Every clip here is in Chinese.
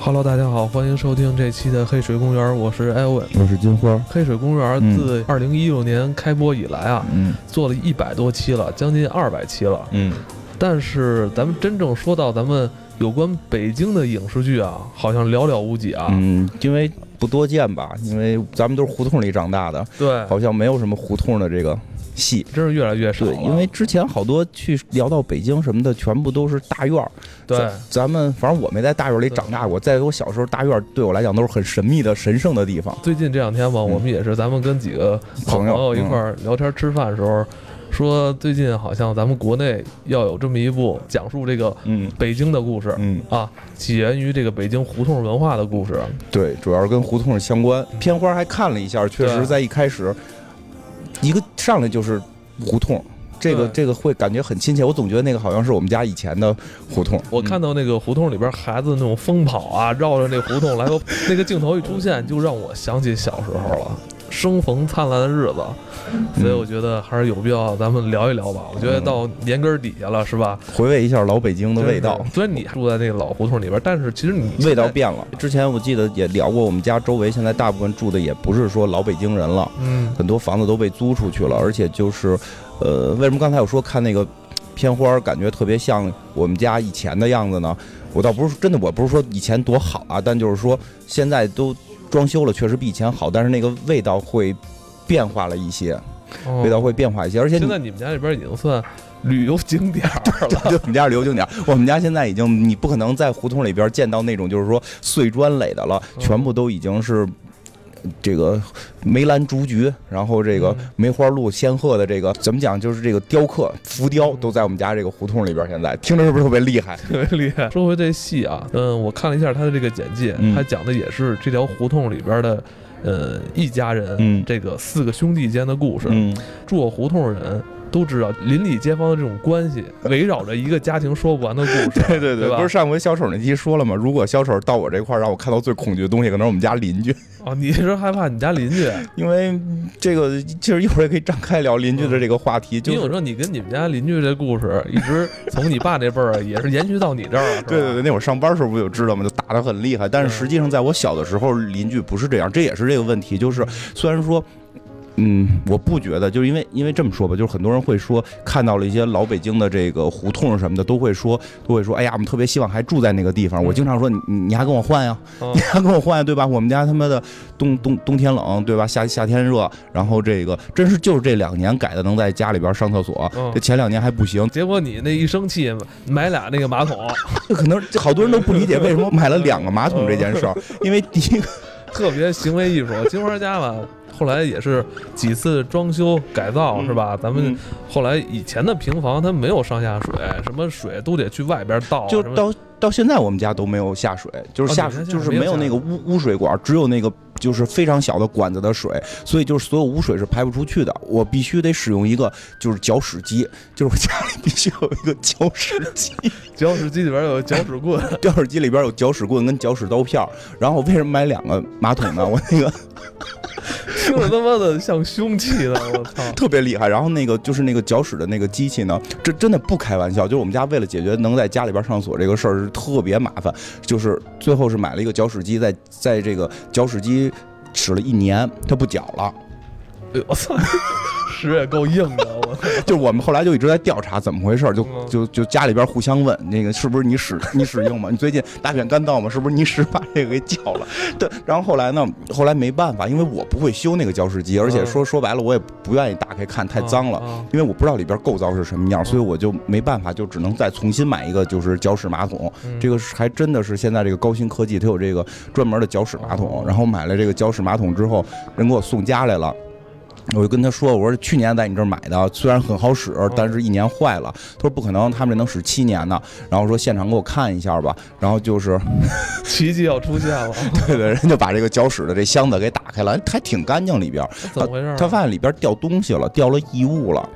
Hello，大家好，欢迎收听这期的黑水公园，我是艾文，我是金花。黑水公园自二零一六年开播以来啊，嗯做了一百多期了，将近二百期了。嗯，但是咱们真正说到咱们有关北京的影视剧啊，好像寥寥无几啊。嗯，因为不多见吧，因为咱们都是胡同里长大的，对，好像没有什么胡同的这个戏。真是越来越少了。对，因为之前好多去聊到北京什么的，全部都是大院儿。对咱咱们反正我没在大院里长大过，在我小时候，大院对我来讲都是很神秘的、神圣的地方。最近这两天吧，嗯我们也是咱们跟几个朋友一块儿聊天吃饭的时候，说最近好像咱们国内要有这么一部讲述这个嗯北京的故事。嗯，啊，起源于这个北京胡同文化的故事。对，主要是跟胡同相关。片花还看了一下，确实在一开始，一个上来就是胡同。这个这个会感觉很亲切，我总觉得那个好像是我们家以前的胡同。我看到那个胡同里边孩子那种疯跑啊，绕着那胡同来回，那个镜头一出现，就让我想起小时候了，生逢灿烂的日子。所以我觉得还是有必要咱们聊一聊吧。我觉得到年根儿底下了，是吧？回味一下老北京的味道。虽然你住在那个老胡同里边，但是其实你味道变了。之前我记得也聊过，我们家周围现在大部分住的也不是说老北京人了，嗯，很多房子都被租出去了，而且就是，呃，为什么刚才我说看那个片花，感觉特别像我们家以前的样子呢？我倒不是真的，我不是说以前多好啊，但就是说现在都装修了，确实比以前好，但是那个味道会变化了一些，哦味道会变化一些，而且现在你们家这边已经算旅游景点儿了。就我们家是旅游景点，我们家现在已经你不可能在胡同里边见到那种就是说碎砖垒的了，嗯全部都已经是。这个梅兰竹菊，然后这个嗯梅花鹿、仙鹤的这个怎么讲？就是这个雕刻浮雕嗯都在我们家这个胡同里边。现在听着是不是特别厉害？特别厉害。说回这戏啊，嗯，我看了一下他的这个简介，嗯他讲的也是这条胡同里边的，呃，一家人，嗯这个四个兄弟间的故事。嗯，住过胡同的人都知道，邻里街坊的这种关系，围绕着一个家庭说不完的故事。对对对吧不是上回小丑那期说了吗？如果小丑到我这块儿，让我看到最恐惧的东西，可能是我们家邻居，哦，你是害怕你家邻居？因为这个其实一会儿也可以展开聊邻居的这个话题，就是因为我说你跟你们家邻居这故事，一直从你爸那辈儿也是延续到你这儿了，对对对，那会儿上班时候不就知道吗？就打得很厉害。但是实际上，在我小的时候，邻居不是这样，这也是这个问题。就是虽然说。嗯，我不觉得，就是因为因为这么说吧，就是很多人会说看到了一些老北京的这个胡同什么的，都会说都会说，哎呀，我们特别希望还住在那个地方。我经常说，你你你还跟我换呀，嗯 你还跟我换呀，对吧？我们家他妈的冬冬冬天冷，对吧？夏夏天热，然后这个真是就是这两年改的，能在家里边上厕所，嗯这前两年还不行。结果你那一生气，买俩那个马桶，这 可能好多人都不理解为什么买了两个马桶这件事儿，因为第一个。特别行为艺术。金花家吧，后来也是几次装修改造，嗯。是吧？咱们嗯。后来以前的平房它没有上下水，什么水都得去外边倒，就到到现在我们家都没有下水，就是下就是没有那个污污水管，只有那个就是非常小的管子的水，所以就是所有污水是排不出去的。我必须得使用一个就是搅屎机，就是我家里必须有一个搅屎机，搅屎机里边有搅屎棍，搅屎机里边有搅屎棍跟搅屎刀片儿。然后为什么买两个马桶呢？我那个 听着他妈的像凶器呢！我操！特别厉害。然后那个就是那个搅屎的那个机器呢，这真的不开玩笑。就是我们家为了解决能在家里边上锁这个事儿是特别麻烦，就是最后是买了一个搅屎机，在在这个搅屎机使了一年，它不缴了。哎呦我操，屎也够硬的，我操！就我们后来就一直在调查怎么回事儿，就嗯就就家里边互相问，那个是不是你屎你屎用吗？你最近大便干燥吗？是不是你屎把这个给搅了？对，然后后来呢，后来没办法，因为我不会修那个搅屎机，而且说说白了，我也不愿意打开看，太脏了。啊因为我不知道里边构造是什么样，所以我就没办法，就只能再重新买一个就是搅屎马桶。嗯这个是还真的是现在这个高新科技，它有这个专门的搅屎马桶哦。然后买了这个搅屎马桶之后，人给我送家来了。我就跟他说：“我说去年在你这儿买的，虽然很好使，但是一年坏了。”他说：“不可能，他们这能使七年呢。”然后说：“现场给我看一下吧。”然后就是，奇迹要出现了，对对，人就把这个搅屎的这箱子给打开了，还挺干净里边。怎么回事啊？他发现里边掉东西了，掉了异物了。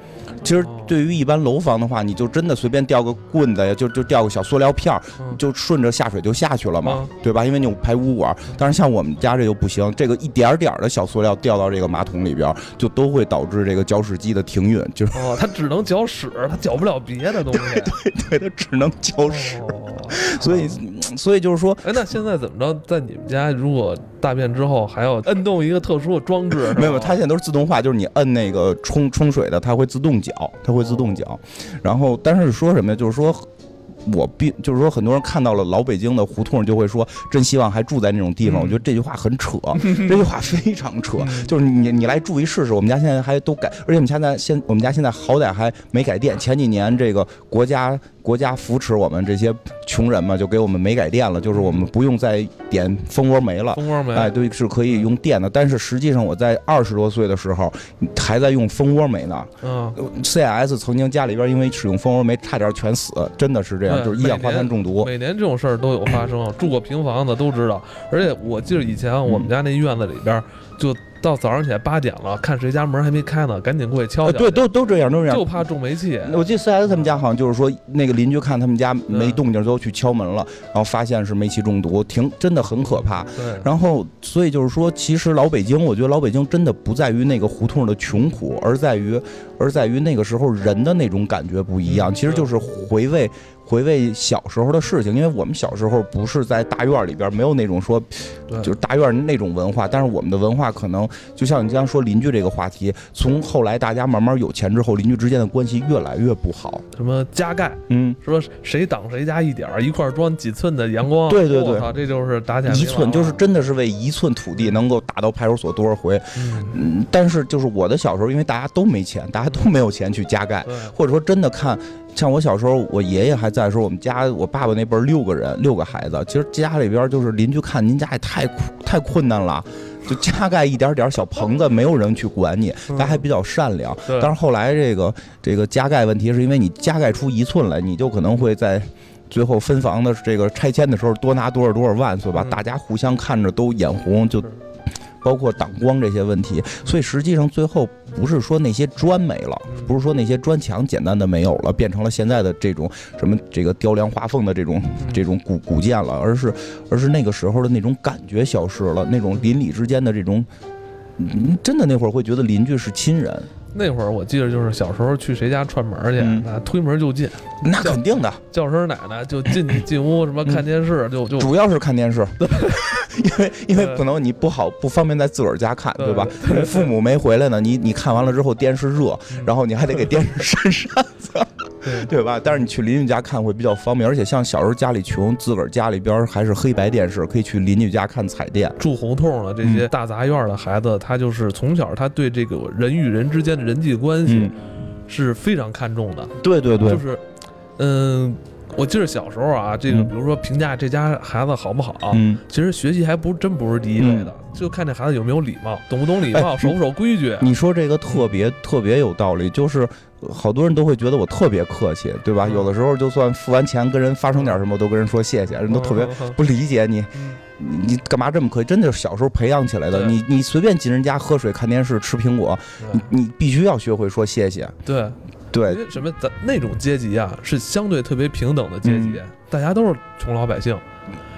其实哦对于一般楼房的话，你就真的随便掉个棍子呀，就就掉个小塑料片儿，嗯就顺着下水就下去了嘛嗯，对吧？因为你有排污管。但是像我们家这就不行，这个一点儿点儿的小塑料掉到这个马桶里边，就都会导致这个搅屎机的停运，就是哦，它只能搅屎，它搅不了别的东西。对它只能搅屎。哦 所以所以就是说，哎，那现在怎么着？在你们家，如果大便之后还要摁动一个特殊的装置？没有，它现在都是自动化，就是你摁那个冲冲水的，它会自动搅，它会自动搅。然后，但是说什么呀？就是说。我并就是说，很多人看到了老北京的胡同，就会说真希望还住在那种地方。我觉得这句话很扯，这句话非常扯。就是你你来住一试试，我们家现在还都改，而且我们现在现我们家现在好歹还没改电。前几年这个国家。国家扶持我们这些穷人嘛，就给我们煤改电了，就是我们不用再点蜂窝煤了。蜂窝煤，哎，对，是可以用电的。但是实际上，我在二十多岁的时候还在用蜂窝煤呢。嗯，CIS 曾经家里边因为使用蜂窝煤差点全死，真的是这样，就是一氧化碳中毒。每年这种事儿都有发生，住过平房的都知道。而且我记得以前我们家那院子里边就。到早上起来八点了，看谁家门还没开呢，赶紧过去敲敲。对，都都这样，都这样。就怕中煤气。我记得 CS 他们家好像就是说，那个邻居看他们家没动静，都去敲门了，然后发现是煤气中毒，挺真的很可怕。对。然后，所以就是说，其实老北京，我觉得老北京真的不在于那个胡同的穷苦，而在于，而在于那个时候人的那种感觉不一样。其实就是回味。回味小时候的事情，因为我们小时候不是在大院里边，没有那种说，就是大院那种文化。但是我们的文化可能就像你刚刚说邻居这个话题，从后来大家慢慢有钱之后，邻居之间的关系越来越不好。什么加盖，嗯，说谁挡谁家一点儿，一块装几寸的阳光，对对对，这就是打起来一寸，就是真的是为一寸土地能够打到派出所多少回。嗯，但是就是我的小时候，因为大家都没钱，大家都没有钱去加盖，或者说真的看。像我小时候，我爷爷还在的时候，我们家我爸爸那辈儿六个人，六个孩子，其实家里边就是邻居看您家也太太困难了，就加盖一点点小棚子，没有人去管你，咱还比较善良。但是后来这个这个加盖问题，是因为你加盖出一寸来，你就可能会在最后分房的这个拆迁的时候多拿多少多少万，所以吧，大家互相看着都眼红，就。包括挡光这些问题，所以实际上最后不是说那些砖没了，不是说那些砖墙简单的没有了，变成了现在的这种什么这个雕梁画凤的这种这种古古建了，而是而是那个时候的那种感觉消失了，那种邻里之间的这种，真的那会儿会觉得邻居是亲人。那会儿我记得就是小时候去谁家串门去，那推门就进，那肯定的，叫声奶奶就进去进屋，什么看电视就就主要是看电视，因为因为可能你不好不方便在自个儿家看，对吧？父母没回来呢，你你看完了之后电视热，然后你还得给电视扇扇子。对吧？但是你去邻居家看会比较方便，而且像小时候家里穷，自个儿家里边还是黑白电视，可以去邻居家看彩电。住胡同的这些大杂院的孩子，他就是从小他对这个人与人之间的人际关系是非常看重的。对对对，就是，嗯。我记得小时候啊，这个比如说评价这家孩子好不好，嗯，其实学习还不真不是第一位的，就看这孩子有没有礼貌，懂不懂礼貌，守不守规矩。你说这个特别特别有道理，就是好多人都会觉得我特别客气，对吧？有的时候就算付完钱跟人发生点什么，都跟人说谢谢，人都特别不理解你，你干嘛这么客气？真的是小时候培养起来的。你你随便进人家喝水、看电视、吃苹果，你你必须要学会说谢谢。对。对，因为什么咱那种阶级啊，是相对特别平等的阶级，大家都是穷老百姓。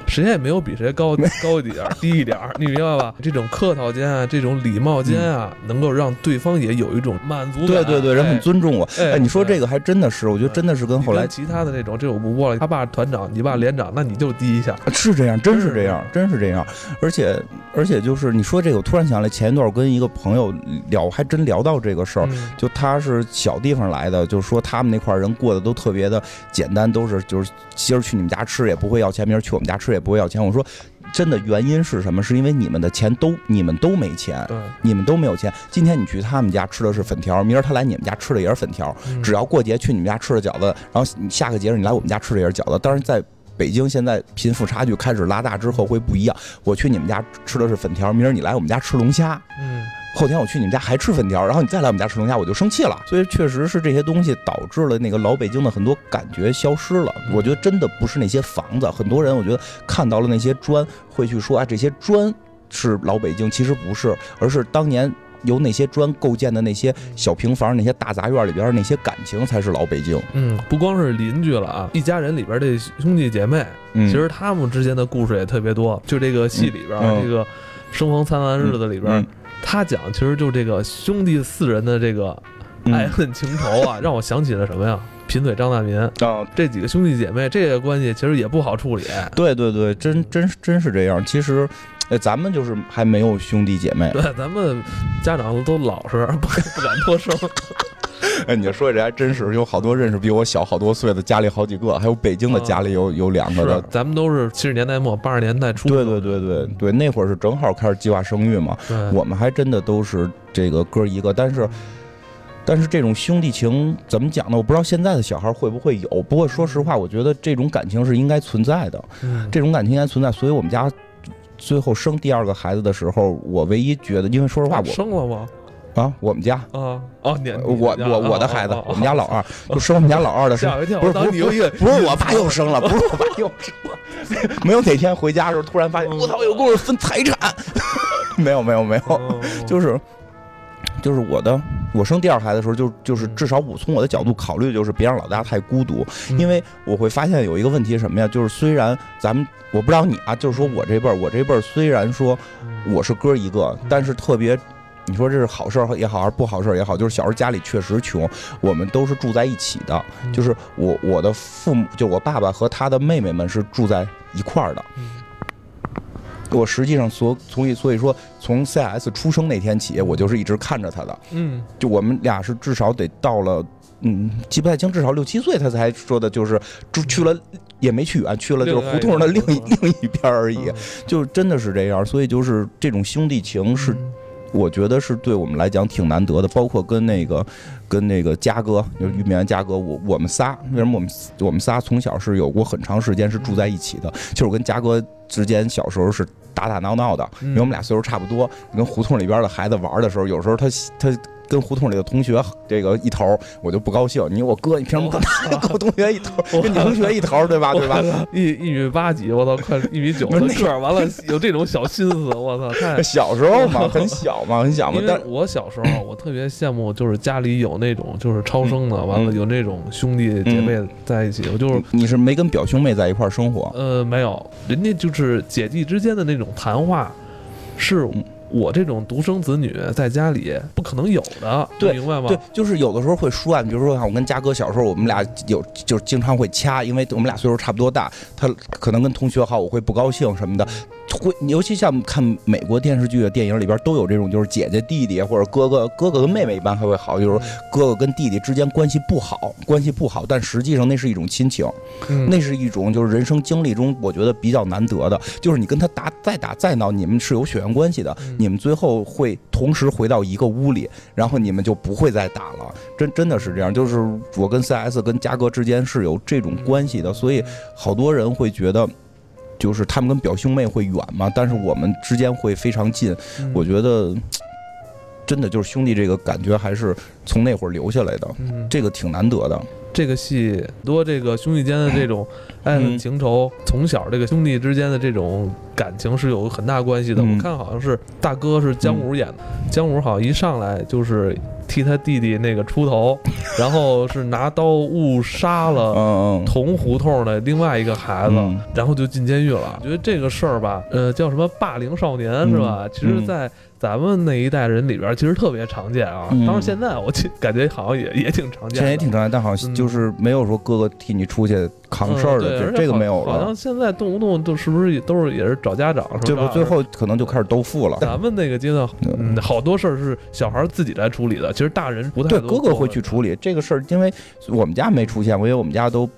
谁也没有比谁高 高一点儿、低一点儿，你明白吧？这种客套间啊，这种礼貌间啊，能够让对方也有一种满足感。对对对，人很尊重我。哎，你说这个还真的是，我觉得真的是跟后来其他的那种，这我不播了。他爸团长，你爸连长，那你就低一下。是这样，真是这样，真是这样。而且而且就是你说这个，我突然想来，前一段我跟一个朋友聊，还真聊到这个事儿。就他是小地方来的，就是说他们那块人过得都特别的简单，都是就是今儿去你们家吃也不会要钱，明儿去我们家吃也不会要钱。我说。真的原因是什么？是因为你们的钱都你们都没钱，对，你们都没有钱。今天你去他们家吃的是粉条，明儿他来你们家吃的也是粉条。只要过节去你们家吃的饺子，然后下个节日你来我们家吃的也是饺子。当然，在北京现在贫富差距开始拉大之后会不一样。我去你们家吃的是粉条，明儿你来我们家吃龙虾。嗯。后天我去你们家还吃粉条，然后你再来我们家吃龙虾，我就生气了。所以确实是这些东西导致了那个老北京的很多感觉消失了。我觉得真的不是那些房子，很多人我觉得看到了那些砖，会去说啊这些砖是老北京，其实不是，而是当年由那些砖构建的那些小平房、那些大杂院里边那些感情才是老北京。嗯，不光是邻居了啊，一家人里边的兄弟姐妹，其实他们之间的故事也特别多。就这个戏里边这个生逢灿烂日子里边。他讲其实就这个兄弟四人的这个爱恨情仇啊，让我想起了什么呀？贫嘴张大民，啊，这几个兄弟姐妹这个关系其实也不好处理。对对对，真真真是这样。其实，哎，咱们就是还没有兄弟姐妹。对，咱们家长都老实，不敢不敢多生。哎，你说这还真是，有好多认识比我小好多岁的，家里好几个，还有北京的家里有有两个的。咱们都是七十年代末八十年代初。对对对对对，那会儿是正好开始计划生育嘛。我们还真的都是这个哥一个，但是。但是这种兄弟情怎么讲呢？我不知道现在的小孩会不会有。不过说实话，我觉得这种感情是应该存在的。嗯，这种感情应该存在。所以我们家最后生第二个孩子的时候，我唯一觉得，因为说实话，我生了吗？啊，我们家。啊哦，你我我我的孩子，我们家老二就生我们家老二的时候，不是不是不是我爸又生了，不是我爸又生了，没有哪天回家的时候突然发现我操，有故事分财产，没有没有没有，就是。就是我的，我生第二孩子的时候，就就是至少我从我的角度考虑，就是别让老大太孤独，因为我会发现有一个问题什么呀？就是虽然咱们我不知道你啊，就是说我这辈儿，我这辈儿虽然说我是哥一个，但是特别，你说这是好事儿也好，还是不好事儿也好，就是小时候家里确实穷，我们都是住在一起的，就是我我的父母，就我爸爸和他的妹妹们是住在一块儿的。我实际上所从以所以说从 CS 出生那天起，我就是一直看着他的。嗯，就我们俩是至少得到了，嗯，记不太清，至少六七岁他才说的，就是住去了也没去远，去了就是胡同的另一另一边而已，就真的是这样。所以就是这种兄弟情是，我觉得是对我们来讲挺难得的。包括跟那个跟那个嘉哥，就是玉米嘉哥，我我们仨为什么我们我们仨从小是有过很长时间是住在一起的？就是我跟嘉哥之间小时候是。打打闹闹的，因为我们俩岁数差不多，跟胡同里边的孩子玩的时候，有时候他他。跟胡同里的同学这个一头，我就不高兴。你我哥，你凭什么跟我 同学一头，跟你同学一头，对吧？对吧？一一米八几，我操，快一米九的个，完了有这种小心思，我操！太 小时候嘛，很小嘛，很小嘛。但我小时候，我特别羡慕，就是家里有那种就是超生的，完了有那种兄弟姐妹在一起。我就是你是没跟表兄妹在一块生活？呃，没有，人家就是姐弟之间的那种谈话，是。我这种独生子女在家里不可能有的，明白吗？对，就是有的时候会说啊，比如说像我跟嘉哥小时候，我们俩有就是经常会掐，因为我们俩岁数差不多大，他可能跟同学好，我会不高兴什么的。会，尤其像看美国电视剧的电影里边都有这种，就是姐姐弟弟或者哥哥哥哥跟妹妹一般还会好，就是哥哥跟弟弟之间关系不好，关系不好，但实际上那是一种亲情，那是一种就是人生经历中我觉得比较难得的，就是你跟他打再打再闹，你们是有血缘关系的，你们最后会同时回到一个屋里，然后你们就不会再打了，真真的是这样，就是我跟 CS 跟嘉哥之间是有这种关系的，所以好多人会觉得。就是他们跟表兄妹会远嘛，但是我们之间会非常近。我觉得，真的就是兄弟这个感觉还是从那会儿留下来的，这个挺难得的。这个戏多这个兄弟间的这种爱恨情仇，从小这个兄弟之间的这种感情是有很大关系的。我看好像是大哥是姜武演的，姜武好像一上来就是。替他弟弟那个出头，然后是拿刀误杀了同胡同的另外一个孩子，然后就进监狱了。我觉得这个事儿吧，呃，叫什么霸凌少年是吧？其实，在。咱们那一代人里边，其实特别常见啊。当然，现在我感觉好像也也挺常见，现在也挺常见，但好像就是没有说哥哥替你出去扛事儿的，这这个没有了。好像现在动不动都是不是都是也是找家长，这不最后可能就开始都付了。咱们那个阶段，嗯，好多事儿是小孩自己来处理的，其实大人不太对。哥哥会去处理这个事儿，因为我们家没出现过，因为我们家都。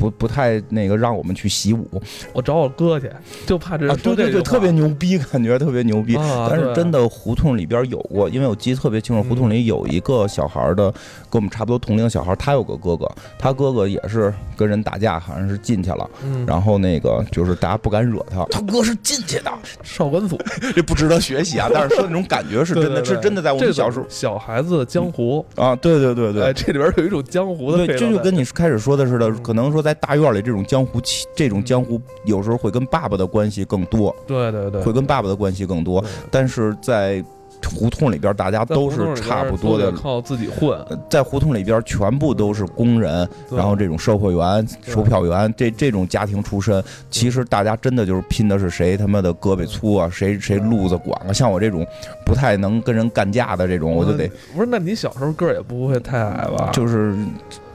不不太那个让我们去习武，我找我哥去，就怕这对对对，特别牛逼，感觉特别牛逼。但是真的胡同里边有过，因为我记得特别清楚，胡同里有一个小孩的，跟我们差不多同龄小孩，他有个哥哥，他哥哥也是跟人打架，好像是进去了，嗯。然后那个就是大家不敢惹他，他哥是进去的，少管所，这不值得学习啊。但是说那种感觉是真的，是真的，在我们小时候，小孩子江湖。啊，对对对对，这里边有一种江湖的，对，这就跟你开始说的似的，可能说在。在大院里，这种江湖气，这种江湖有时候会跟爸爸的关系更多。对对对，会跟爸爸的关系更多。但是在胡同里边，大家都是差不多的，靠自己混。在胡同里边，全部都是工人，然后这种售货员、售票员，这这种家庭出身，其实大家真的就是拼的是谁他妈的胳膊粗啊，谁谁路子广啊。像我这种不太能跟人干架的这种，我就得不是。那你小时候个儿也不会太矮吧？就是。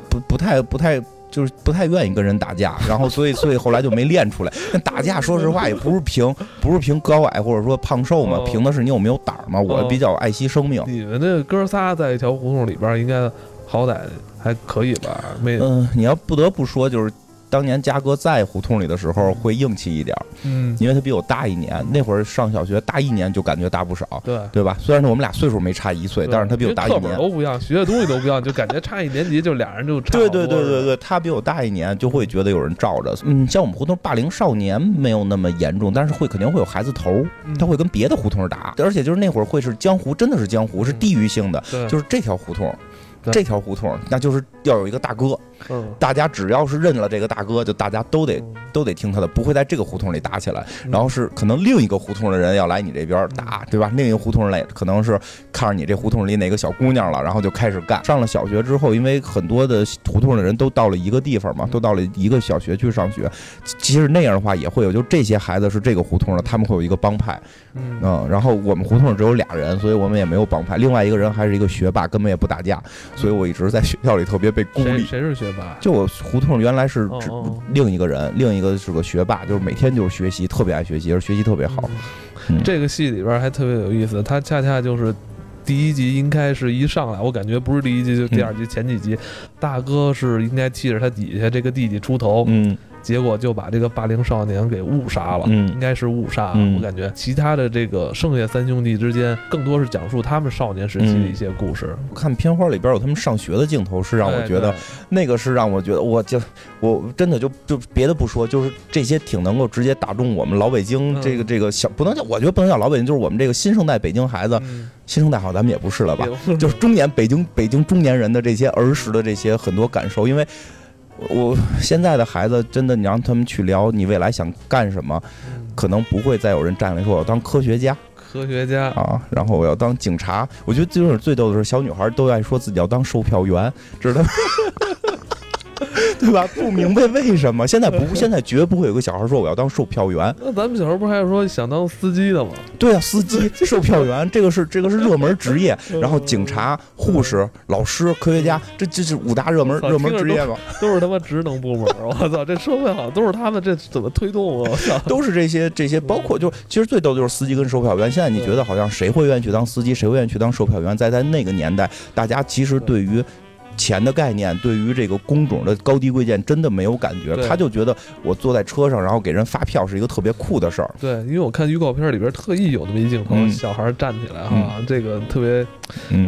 不不太不太。就是不太愿意跟人打架，然后所以所以后来就没练出来。那打架说实话也不是凭不是凭高矮或者说胖瘦嘛，凭的是你有没有胆儿嘛。我比较爱惜生命。你们这哥仨在一条胡同里边，应该好歹还可以吧？没嗯，你要不得不说就是。当年嘉哥在胡同里的时候会硬气一点，嗯，因为他比我大一年，那会儿上小学大一年就感觉大不少，对。对吧？虽然说我们俩岁数没差一岁，但是他比我大一年，都不一样，学的东西都不一样，就感觉差一年级就俩人就差。对对对对对，他比我大一年就会觉得有人罩着，嗯，像我们胡同霸凌少年没有那么严重，但是会肯定会有孩子头，他会跟别的胡同打，而且就是那会儿会是江湖，真的是江湖，是地域性的，就是这条胡同。这条胡同，那就是要有一个大哥，大家只要是认了这个大哥，就大家都得都得听他的，不会在这个胡同里打起来。然后是可能另一个胡同的人要来你这边打，对吧？另一个胡同里可能是看着你这胡同里哪个小姑娘了，然后就开始干。上了小学之后，因为很多的胡同的人都到了一个地方嘛，都到了一个小学去上学。其实那样的话也会有，就这些孩子是这个胡同的，他们会有一个帮派。嗯，然后我们胡同只有俩人，所以我们也没有帮派。另外一个人还是一个学霸，根本也不打架。所以我一直在学校里特别被孤立。谁是学霸？就我胡同原来是另一个人，另一个是个学霸，就是每天就是学习，特别爱学习，而学习特别好。这个戏里边还特别有意思，他恰恰就是第一集应该是一上来，我感觉不是第一集就第二集前几集，大哥是应该替着他底下这个弟弟出头。嗯。结果就把这个霸凌少年给误杀了，嗯应该是误杀。我感觉其他的这个剩下三兄弟之间，更多是讲述他们少年时期的一些故事。看片花里边有他们上学的镜头，是让我觉得那个是让我觉得，我就我真的就就别的不说，就是这些挺能够直接打中我们老北京这个这个小，不能叫我觉得不能叫老北京，就是我们这个新生代北京孩子，新生代好咱们也不是了吧，就是中年北京北京中年人的这些儿时的这些很多感受，因为。我现在的孩子真的，你让他们去聊你未来想干什么，可能不会再有人站来说我要当科学家，科学家啊，然后我要当警察。我觉得就是最逗的是，小女孩都爱说自己要当售票员，知道吗？对吧？不明白为什么现在不，现在绝不会有个小孩说我要当售票员。那咱们小时候不还是说想当司机的吗？对啊，司机、售票员，这个是这个是热门职业。然后警察、护士、老师、科学家，这这是五大热门热门职业吗？都是他妈职能部门。我操，这社会好像都是他们，这怎么推动啊？我操，都是这些这些，包括就其实最逗的就是司机跟售票员。现在你觉得好像谁会愿意去当司机，谁会愿意去当售票员？在在那个年代，大家其实对于。钱的概念对于这个工种的高低贵贱真的没有感觉，他就觉得我坐在车上，然后给人发票是一个特别酷的事儿。对，因为我看预告片里边特意有那么一镜头，小孩站起来哈，这个特别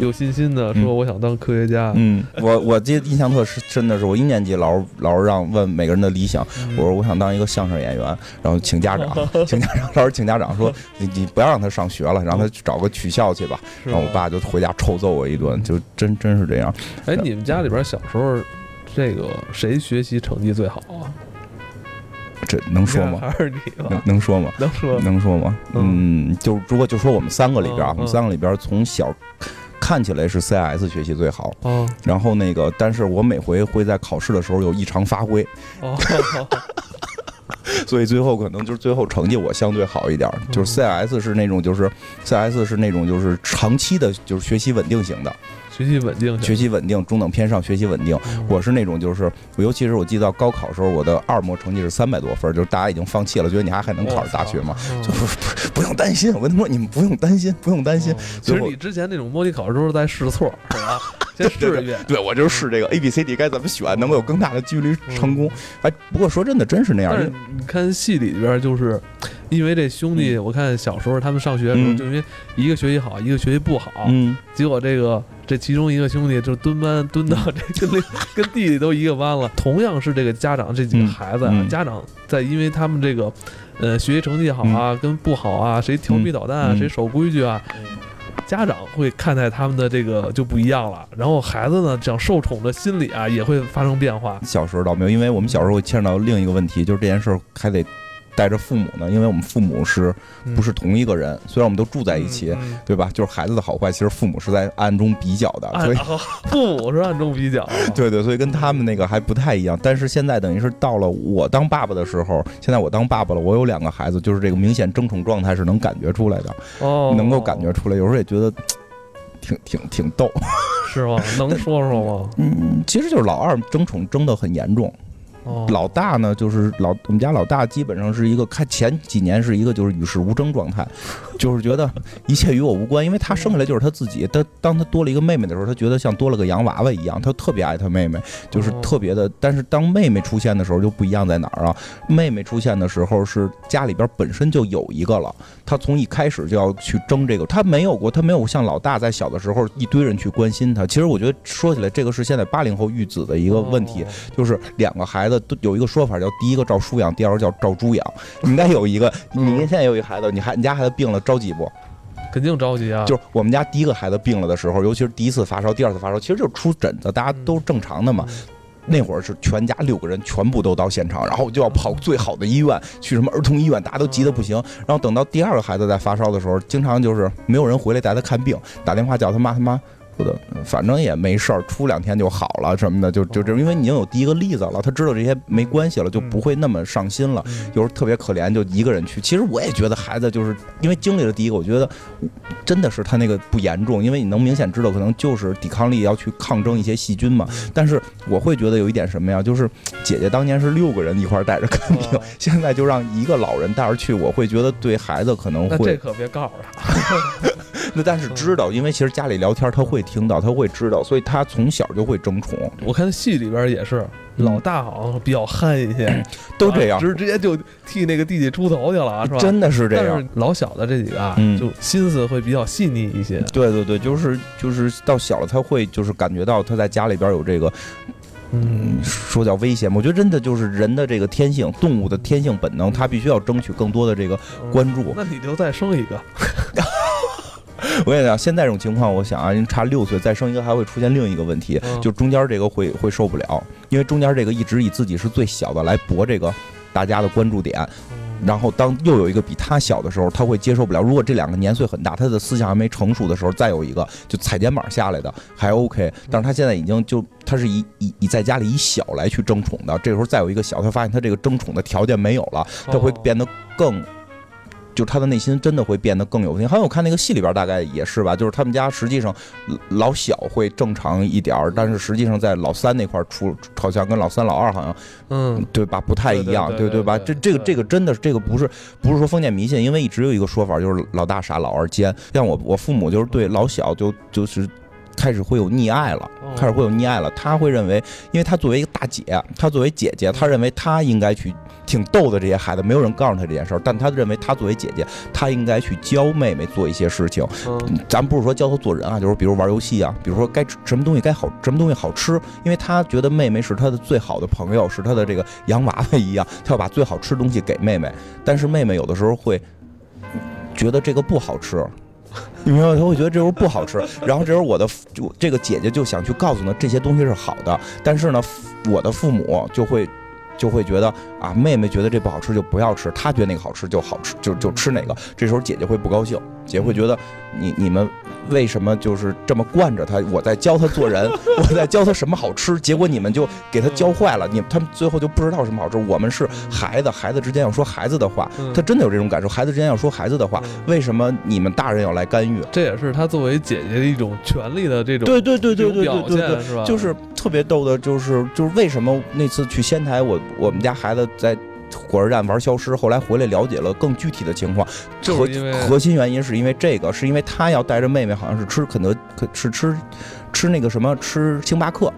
有信心的说我想当科学家。嗯，我我记得印象特深的是我一年级老师老师让问每个人的理想，我说我想当一个相声演员，然后请家长，请家长，老师请家长说 你你不要让他上学了，让他找个取笑去吧。然后我爸就回家臭揍我一顿，就真真是这样。哎，你。们家里边小时候，这个谁学习成绩最好啊？这能说吗？还是你？能能说吗？能说能说吗？嗯，就如果就说我们三个里边啊，我们三个里边从小看起来是 CS 学习最好，然后那个，但是我每回会在考试的时候有异常发挥，所以最后可能就是最后成绩我相对好一点，就是 CS 是那种就是 CS 是那种就是长期的，就是学习稳定型的。学习稳定，学习稳定，中等偏上，学习稳定。我是那种，就是尤其是我记得高考时候，我的二模成绩是三百多分，就是大家已经放弃了，觉得你还还能考上大学吗？就是不不用担心，我跟他们说，你们不用担心，不用担心。其实你之前那种模拟考试都是在试错，是吧？先试一遍。对，我就是试这个 A B C D 该怎么选，能够有更大的几率成功。哎，不过说真的，真是那样。你看戏里边就是。因为这兄弟，我看小时候他们上学的时候，就因为一个学习好，一个学习不好，结果这个这其中一个兄弟就蹲班蹲到这跟跟弟弟都一个班了。同样是这个家长这几个孩子啊，家长在因为他们这个呃学习成绩好啊，跟不好啊，谁调皮捣蛋啊，谁守规矩啊，家长会看待他们的这个就不一样了。然后孩子呢，讲受宠的心理啊，也会发生变化。小时候倒没有，因为我们小时候牵扯到另一个问题，就是这件事儿还得。带着父母呢，因为我们父母是不是同一个人？虽然我们都住在一起，对吧？就是孩子的好坏，其实父母是在暗中比较的。所以 父母是暗中比较。对对，所以跟他们那个还不太一样。但是现在等于是到了我当爸爸的时候，现在我当爸爸了，我有两个孩子，就是这个明显争宠状态是能感觉出来的。哦，能够感觉出来，有时候也觉得 挺挺挺逗。是吗？能说说吗？嗯，其实就是老二争宠争得很严重。老大呢，就是老我们家老大，基本上是一个开前几年是一个就是与世无争状态，就是觉得一切与我无关，因为他生下来就是他自己。他当他多了一个妹妹的时候，他觉得像多了个洋娃娃一样，他特别爱他妹妹，就是特别的。但是当妹妹出现的时候就不一样，在哪儿啊？妹妹出现的时候是家里边本身就有一个了，他从一开始就要去争这个，他没有过，他没有像老大在小的时候一堆人去关心他。其实我觉得说起来，这个是现在八零后育子的一个问题，就是两个孩子。都有一个说法，叫第一个照书养，第二个叫照猪养。你应该有一个，你现在有一个孩子，你还你家孩子病了着急不？肯定着急啊！就是我们家第一个孩子病了的时候，尤其是第一次发烧、第二次发烧，其实就是出疹子，大家都正常的嘛。那会儿是全家六个人全部都到现场，然后就要跑最好的医院，去什么儿童医院，大家都急得不行。然后等到第二个孩子在发烧的时候，经常就是没有人回来带他看病，打电话叫他妈他妈。的，反正也没事儿，出两天就好了什么的，就就这，因为你已经有第一个例子了，他知道这些没关系了，就不会那么上心了。有时候特别可怜，就一个人去。其实我也觉得孩子就是因为经历了第一个，我觉得真的是他那个不严重，因为你能明显知道可能就是抵抗力要去抗争一些细菌嘛。但是我会觉得有一点什么呀，就是姐姐当年是六个人一块带着看病，现在就让一个老人带着去，我会觉得对孩子可能会。这可别告诉他。那但是知道，因为其实家里聊天他会听到，他会知道，所以他从小就会争宠。我看戏里边也是，老大好像比较憨一些，都这样，直直接就替那个弟弟出头去了，是吧？真的是这样。老小的这几个啊，就心思会比较细腻一些。对对对，就是就是到小了，他会就是感觉到他在家里边有这个，嗯，说叫危险。我觉得真的就是人的这个天性，动物的天性本能，他必须要争取更多的这个关注。那你就再生一个。我跟你讲，现在这种情况，我想啊，您差六岁再生一个，还会出现另一个问题，就中间这个会会受不了，因为中间这个一直以自己是最小的来博这个大家的关注点，然后当又有一个比他小的时候，他会接受不了。如果这两个年岁很大，他的思想还没成熟的时候，再有一个就踩肩膀下来的还 OK，但是他现在已经就他是以以以在家里以小来去争宠的，这时候再有一个小，他发现他这个争宠的条件没有了，他会变得更。就他的内心真的会变得更有问题。好像我看那个戏里边大概也是吧，就是他们家实际上老小会正常一点儿，但是实际上在老三那块出，好像跟老三老二好像，嗯，对吧？不太一样，对对吧？这这个这个真的是这个不是不是说封建迷信，因为一直有一个说法就是老大傻老二奸。像我我父母就是对老小就就是开始会有溺爱了，开始会有溺爱了。他会认为，因为他作为一个大姐，他作为姐姐，他认为他应该去。挺逗的这些孩子，没有人告诉他这件事儿，但他认为他作为姐姐，他应该去教妹妹做一些事情。嗯，咱不是说教他做人啊，就是比如玩游戏啊，比如说该什么东西该好，什么东西好吃，因为他觉得妹妹是他的最好的朋友，是他的这个洋娃娃一样，他要把最好吃的东西给妹妹。但是妹妹有的时候会觉得这个不好吃，你明白？他会觉得这时候不好吃。然后这时候我的就这个姐姐就想去告诉他这些东西是好的，但是呢，我的父母就会。就会觉得啊，妹妹觉得这不好吃就不要吃，她觉得那个好吃就好吃，就就吃哪个。这时候姐姐会不高兴，姐会觉得你你们为什么就是这么惯着她？我在教她做人，我在教她什么好吃，结果你们就给她教坏了。你他们最后就不知道什么好吃。我们是孩子，孩子之间要说孩子的话，她真的有这种感受。孩子之间要说孩子的话，为什么你们大人要来干预？这也是她作为姐姐的一种权利的这种对对对对对表现，是吧？就是特别逗的，就是就是为什么那次去仙台我。我们家孩子在火车站玩消失，后来回来了解了更具体的情况。核核心原因是因为这个，是因为他要带着妹妹，好像是吃肯德，是吃吃那个什么，吃星巴克。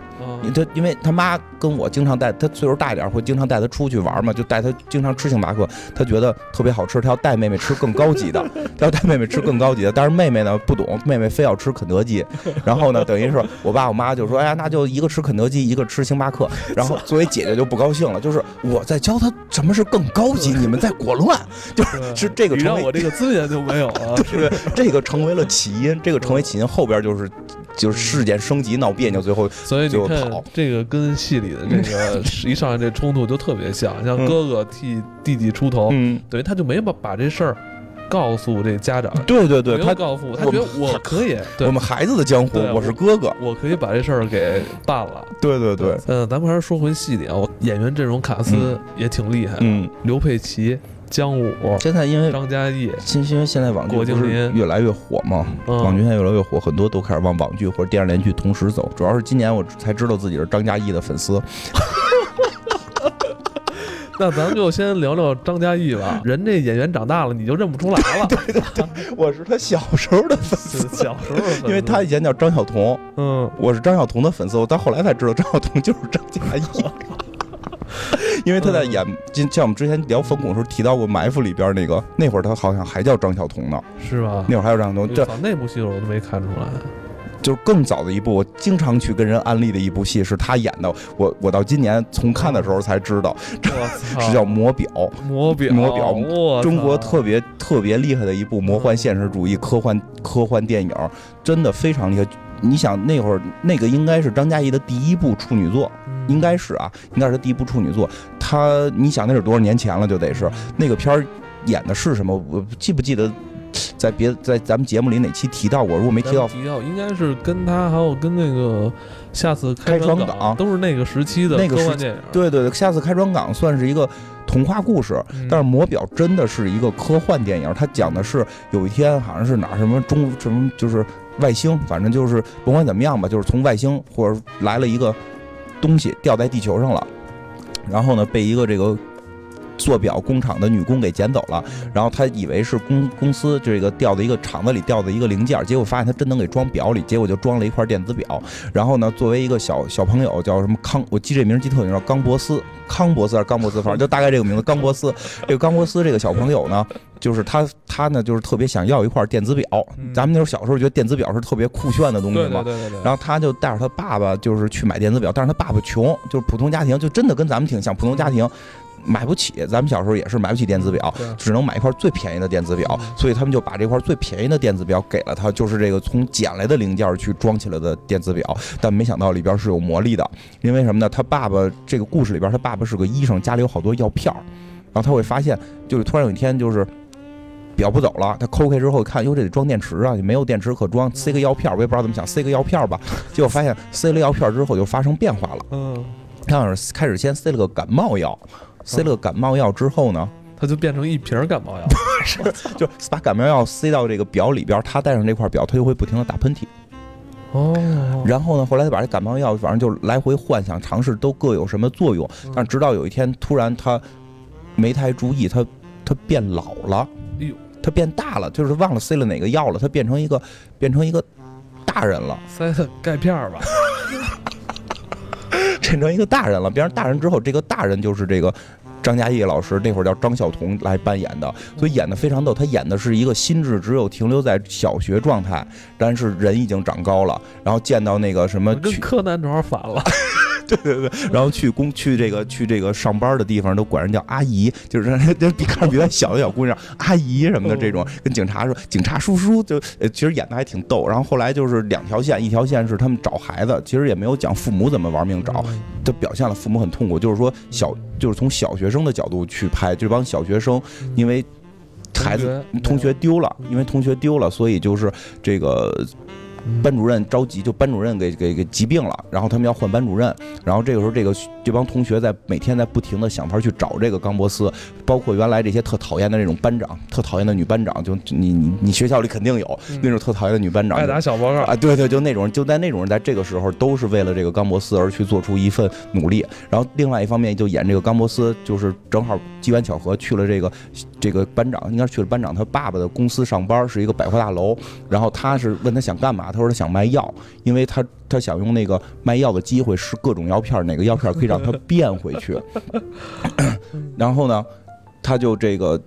他因为他妈跟我经常带他岁数大一点，会经常带他出去玩嘛，就带他经常吃星巴克，他觉得特别好吃，他要带妹妹吃更高级的，他要带妹妹吃更高级的，但是妹妹呢不懂，妹妹非要吃肯德基，然后呢，等于是我爸我妈就说，哎呀，那就一个吃肯德基，一个吃星巴克，然后作为姐姐就不高兴了，就是我在教他什么是更高级，你们在裹乱，就是是这个成为我这个资源就没有了，对，这个成为了起因，这个成为起因后边就是。就是事件升级闹别扭，最后所以你看这个跟戏里的这个一上来这冲突就特别像，像哥哥替弟弟出头，等于他就没把把这事儿告诉这家长。对对对，他告诉他觉得我可以，我们孩子的江湖，我是哥哥，我可以把这事儿给办了。对对对，嗯，咱们还是说回戏里啊，我演员阵容卡斯也挺厉害，嗯，刘佩琦。姜武、现在因为张嘉译，因因为现在网剧不是越来越火嘛，嗯网剧现在越来越火，很多都开始往网剧或者电视连续剧同时走。主要是今年我才知道自己是张嘉译的粉丝，那咱们就先聊聊张嘉译吧。人这演员长大了，你就认不出来了 对对。我是他小时候的粉丝，小时候的粉丝，因为他以前叫张晓彤，嗯，我是张晓彤的粉丝，我到后来才知道张晓彤就是张嘉译。因为他在演，就像我们之前聊冯巩的时候提到过《埋伏》里边那个，那会儿他好像还叫张晓彤呢，是吧？那会儿还有张晓彤，这那部戏我都没看出来。就是更早的一部，我经常去跟人安利的一部戏是他演的，我我到今年从看的时候才知道，我操，是叫《魔表》，魔表，魔表我中国特别特别厉害的一部魔幻现实主义科幻科幻电影，真的非常厉害。你想那会儿那个应该是张嘉译的第一部处女作，嗯应该是啊，应该是他第一部处女作。他你想那是多少年前了，就得是那个片儿演的是什么？我记不记得在别在咱们节目里哪期提到过？如果没提到，提到应该是跟他还有跟那个下次开船船港都是那个时期的那个时科幻电影。对对对，下次开船港算是一个童话故事，嗯，但是《魔表》真的是一个科幻电影，它讲的是有一天好像是哪什么中什么就是外星，反正就是甭管怎么样吧，就是从外星或者来了一个东西掉在地球上了，然后呢被一个这个做表工厂的女工给捡走了，然后他以为是公公司这个掉的一个厂子里掉的一个零件，结果发现他真能给装表里，结果就装了一块电子表。然后呢，作为一个小小朋友，叫什么康，我记这名儿记特清，叫冈博斯，康博斯还是冈博斯，反正就大概这个名字，冈博斯。这个冈博斯这个小朋友呢，就是他他呢就是特别想要一块电子表。嗯咱们那时候小时候觉得电子表是特别酷炫的东西嘛对。对对对。然后他就带着他爸爸，就是去买电子表，但是他爸爸穷，就是普通家庭，就真的跟咱们挺像，普通家庭买不起。咱们小时候也是买不起电子表，只能买一块最便宜的电子表，嗯所以他们就把这块最便宜的电子表给了他，就是这个从捡来的零件去装起来的电子表。但没想到里边是有魔力的，因为什么呢？他爸爸这个故事里边，他爸爸是个医生，家里有好多药片儿，然后他会发现，就是突然有一天就是。表不走了，他抠开之后看，哟，这得装电池啊，也没有电池可装，塞个药片儿，我也不知道怎么想，塞个药片儿吧。结果发现塞了药片儿之后就发生变化了，嗯，他好像是开始先塞了个感冒药，塞了个感冒药之后呢，他就变成一瓶感冒药。是就把感冒药塞到这个表里边儿，他戴上这块表，他就会不停的打喷嚏。哦，然后呢，后来他把这感冒药，反正就来回幻想尝试，都各有什么作用。嗯但直到有一天，突然他没太注意，他他变老了哎呦，他变大了，就是忘了塞了哪个药了，他变成一个变成一个大人了，塞的钙片儿吧。变成一个大人了。变成大人之后，这个大人就是这个张嘉译老师，那会儿叫张晓彤来扮演的，所以演的非常逗。他演的是一个心智只有停留在小学状态，但是人已经长高了，然后见到那个什么去，跟柯南正好反了。对对对，然后去公去这个去这个上班的地方都管人叫阿姨，就是 这比看着比他小的小姑娘阿姨什么的这种，跟警察说警察叔叔就呃其实演的还挺逗。然后后来就是两条线，一条线是他们找孩子，其实也没有讲父母怎么玩命找，就表现了父母很痛苦，就是说小就是从小学生的角度去拍，这帮小学生因为孩子同学丢了，因为同学丢了，所以就是这个嗯班主任着急，就班主任给给给急病了，然后他们要换班主任，然后这个时候这个这帮同学在每天在不停的想法去找这个冈博斯，包括原来这些特讨厌的那种班长，特讨厌的女班长，就你你你学校里肯定有嗯那种特讨厌的女班长，爱打小报告啊，对对，就那种，就在那种人在这个时候都是为了这个冈博斯而去做出一份努力。然后另外一方面就演这个冈博斯，就是正好机缘巧合去了这个这个班长，应该是去了班长他爸爸的公司上班，是一个百货大楼。然后他是问他想干嘛，他说他想卖药，因为他他想用那个卖药的机会试各种药片，哪个药片可以让他变回去。然后呢，他就这个。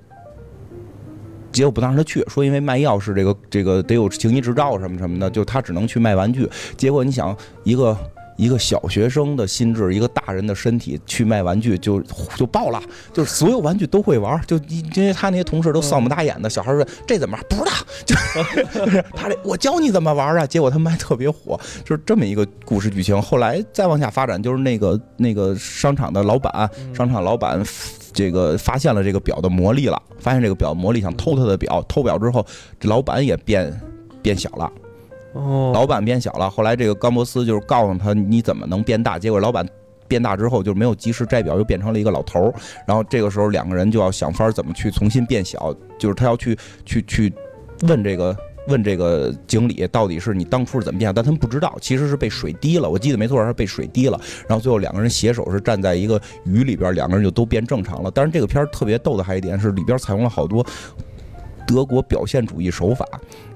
结果不让他去，说因为卖药是这个这个得有行医执照什么什么的，就他只能去卖玩具。结果你想，一个一个小学生的心智，一个大人的身体去卖玩具就就爆了，就是所有玩具都会玩，就因为他那些同事都丧不打眼的，小孩说这怎么不知道，就是 他这我教你怎么玩啊，结果他卖特别火，就是这么一个故事剧情。后来再往下发展，就是那个那个商场的老板，商场老板。这个发现了这个表的魔力了，发现这个表魔力想偷他的表，偷表之后，这老板也变变小了，老板变小了。后来这个冈博斯就是告诉他你怎么能变大，结果老板变大之后就没有及时摘表，又变成了一个老头儿。然后这个时候两个人就要想法怎么去重新变小，就是他要去去去问这个。问这个经理到底是你当初是怎么变的，但他们不知道，其实是被水滴了。我记得没错，是被水滴了。然后最后两个人携手是站在一个雨里边，两个人就都变正常了。但是这个片儿特别逗的还有一点是，里边采用了好多德国表现主义手法，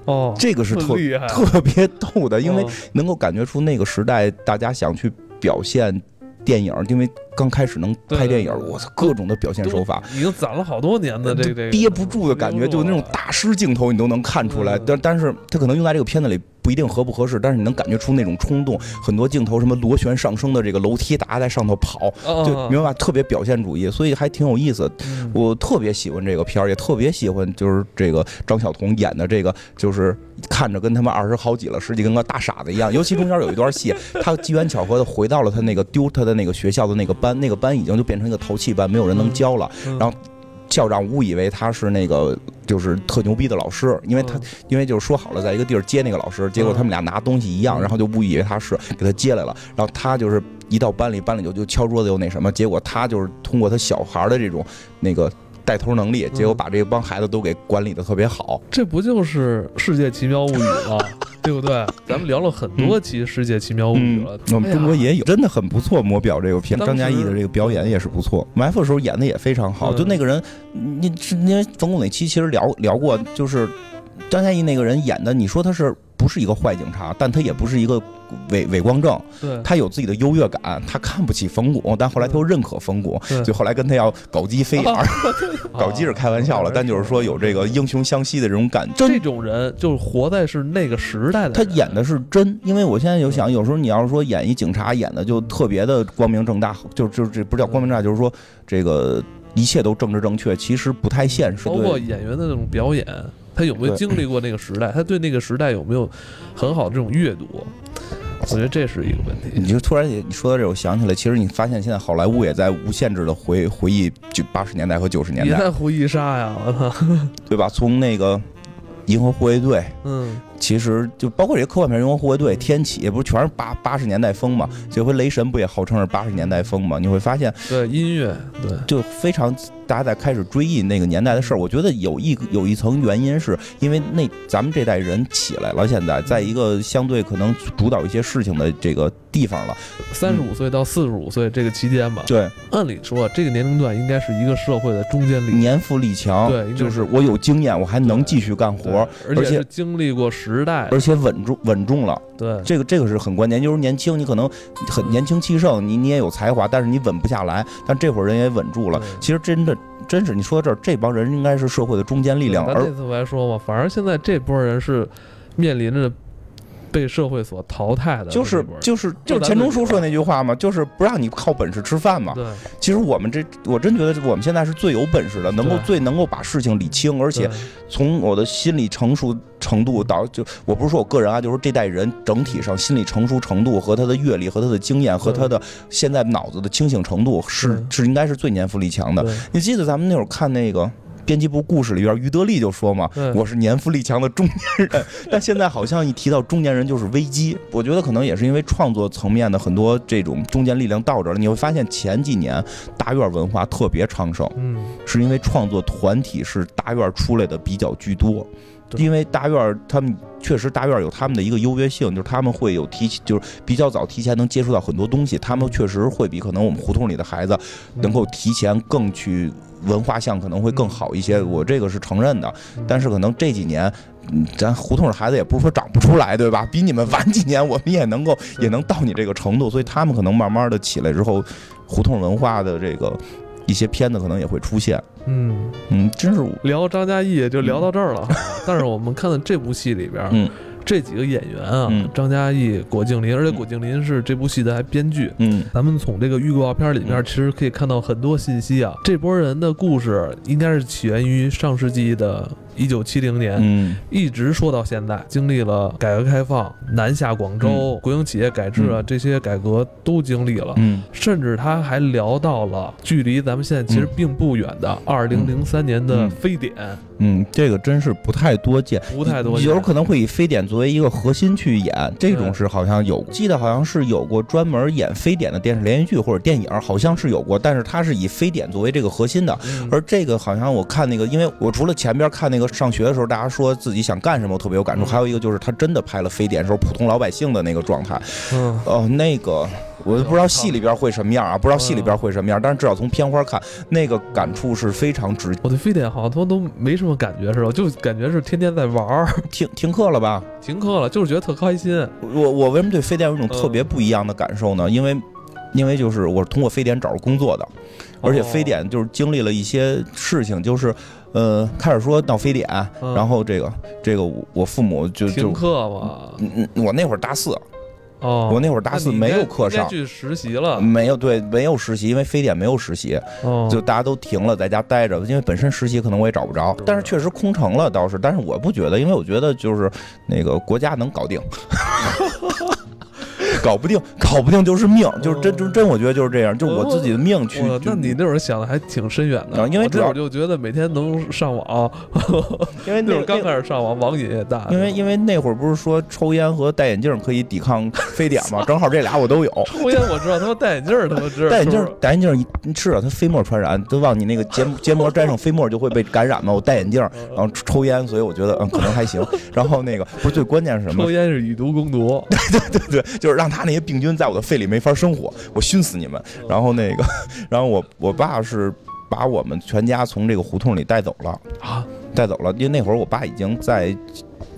哦，这个是特，特别逗的，因为哦能够感觉出那个时代大家想去表现电影，因为刚开始能拍电影，我操，各种的表现手法。已经攒了好多年的这这憋不住的感觉，就那种大师镜头，你都能看出来。嗯但但是他可能用在这个片子里不一定合不合适，但是你能感觉出那种冲动。很多镜头什么螺旋上升的这个楼梯，大家在上头跑，哦就明白吧？特别表现主义，所以还挺有意思。嗯我特别喜欢这个片儿，也特别喜欢就是这个张晓彤演的这个，就是看着跟他们二十好几了，实际跟个大傻子一样。尤其中间有一段戏，他机缘巧合的回到了他那个丢他的那个学校的那个班，那个班已经就变成一个淘气班，没有人能教了。嗯然后校长误以为他是那个就是特牛逼的老师，因为他嗯。因为就是说好了在一个地儿接那个老师，结果他们俩拿东西一样，嗯然后就误以为他是给他接来了，然后他就是一到班里，班里就就敲桌子又那什么，结果他就是通过他小孩的这种那个带头能力，结果把这帮孩子都给管理的特别好。这不就是《世界奇妙物语》吗？对不对？咱们聊了很多期《世界奇妙物语》了，我们中国也有，真的很不错。魔表这个片，张嘉译的这个表演也是不错。埋伏的时候演的也非常好，嗯就那个人，你是因为冯巩那期其实聊聊过，就是张嘉译那个人演的，你说他是不是一个坏警察，但他也不是一个伪伪光正，对，他有自己的优越感，他看不起冯巩，但后来他又认可冯巩，对就后来跟他要搞基飞眼儿，搞 搞基是开玩笑了，但就是说有这个英雄相惜的这种感，觉这种人就是活在是那个时代的，他演的是真，因为我现在有想，有时候你要是说演一警察，演的就特别的光明正大，就就这不是叫光明正大，就是说这个一切都政治正确，其实不太现实。包括，演员的那种表演，他有没有经历过那个时代？他对那个时代有没有很好的这种阅读？我觉得这是一个问题。你就突然也你说到这，我想起来，其实你发现现在好莱坞也在无限制的回回忆就八十年代和九十年代，别再胡一杀呀！我操，对吧？从那个银河护卫队。嗯，其实就包括这些科幻片，《银河护卫队》、《天启》，不是全是八八十年代风嘛？这回《雷神》不也号称是八十年代风嘛？你会发现，对音乐，对，就非常大家在开始追忆那个年代的事儿。我觉得有一有一层原因是因为那咱们这代人起来了，现在在一个相对可能主导一些事情的这个地方了。三十五岁到四十五岁这个期间吧，对，按理说这个年龄段应该是一个社会的中坚力，年富力强，对就是是我有经验，我还能继续干活，而且经历过时代，而且稳重稳重了。对，这个这个是很关键，就是年轻，你可能很年轻气盛，你你也有才华，但是你稳不下来。但这会儿人也稳住了。其实真的真是你说到这儿，这帮人应该是社会的中坚力量，而这次我还说嘛，反而现在这波人是面临着被社会所淘汰的就是，就是就是钱钟书说那句话嘛，就是不让你靠本事吃饭嘛。对，其实我们这我真觉得我们现在是最有本事的，能够最能够把事情理清，而且从我的心理成熟程度到就我不是说我个人啊，就是这代人整体上心理成熟程度和他的阅历和他的经验和他的现在脑子的清醒程度是是应该是最年富力强的。你记得咱们那会儿看那个。编辑部故事里边，于德利就说嘛：“我是年富力强的中年人。” 但现在好像一提到中年人就是危机。我觉得可能也是因为创作层面的很多这种中间力量到这儿了。你会发现前几年大院文化特别昌盛，嗯，是因为创作团体是大院出来的比较居多。因为大院儿他们确实大院儿有他们的一个优越性，就是他们会有提，就是比较早提前能接触到很多东西，他们确实会比可能我们胡同里的孩子能够提前更去文化向可能会更好一些，我这个是承认的。嗯但是可能这几年，嗯，咱胡同的孩子也不是说长不出来，对吧？比你们晚几年，我们也能够也能到你这个程度，所以他们可能慢慢的起来之后，胡同文化的这个一些片子可能也会出现。嗯，嗯，真是，聊张嘉译就聊到这儿了。但是我们看到这部戏里边，嗯这几个演员啊，嗯张嘉译、郭敬林，而且郭敬林是这部戏的还编剧。嗯咱们从这个预告片里面嗯其实可以看到很多信息啊。这波人的故事应该是起源于上世纪的一九七零年，嗯。一直说到现在，经历了改革开放、南下广州、国营企业改制啊，这些改革都经历了。嗯。甚至他还聊到了距离咱们现在其实并不远的二零零三年的嗯非典，嗯，这个真是不太多见，不太多见。有可能会以非典作为一个核心去演，这种是好像有，记得好像是有过专门演非典的电视连续剧或者电影，好像是有过，但是它是以非典作为这个核心的。嗯。而这个好像我看那个，因为我除了前边看那个上学的时候，大家说自己想干什么，我特别有感触。嗯还有一个就是他真的拍了非典时候普通老百姓的那个状态。嗯，哦，那个我不知道戏里边会什么样啊，不知道戏里边会什么样，但是至少从片花看，那个感触是非常直。我对非典好像都都没什么感觉似的，就感觉是天天在玩儿，停停课了吧？停课了，就是觉得特开心。我我为什么对非典有一种特别不一样的感受呢？因为因为就是我是通过非典找着工作的，而且非典就是经历了一些事情，就是呃开始说闹非典，嗯。然后这个这个我我父母就停就课嘛，嗯嗯我那会儿大四，哦，我那会儿大四没有课上。去实习了，没有对，没有实习，因为非典没有实习，哦，就大家都停了，在家待着。因为本身实习可能我也找不着，但是确实空城了倒是。但是我不觉得，因为我觉得就是那个国家能搞定，搞不定，搞不定就是命，就是真真真，我觉得就是这样，就我自己的命去。那你那会儿想的还挺深远的，因为主要儿就觉得每天能上网，因为那那会儿刚开始上网，网瘾也大，因为因为那会儿不是说抽烟和戴眼镜可以抵抗非典吗？正好这俩我都有。抽烟我知道，他妈戴眼镜儿他妈知道，戴眼镜戴眼镜一是啊，它飞沫传染，都往你那个结 结膜沾上飞沫就会被感染嘛。我戴眼镜，嗯然后抽烟，所以我觉得嗯可能还行。然后那个不是最关键是什么抽？烟是以毒攻毒，对对对对，就是让他那些病菌在我的肺里没法生活，我熏死你们。然后那个，然后我我爸是把我们全家从这个胡同里带走了，啊，带走了，因为那会儿我爸已经在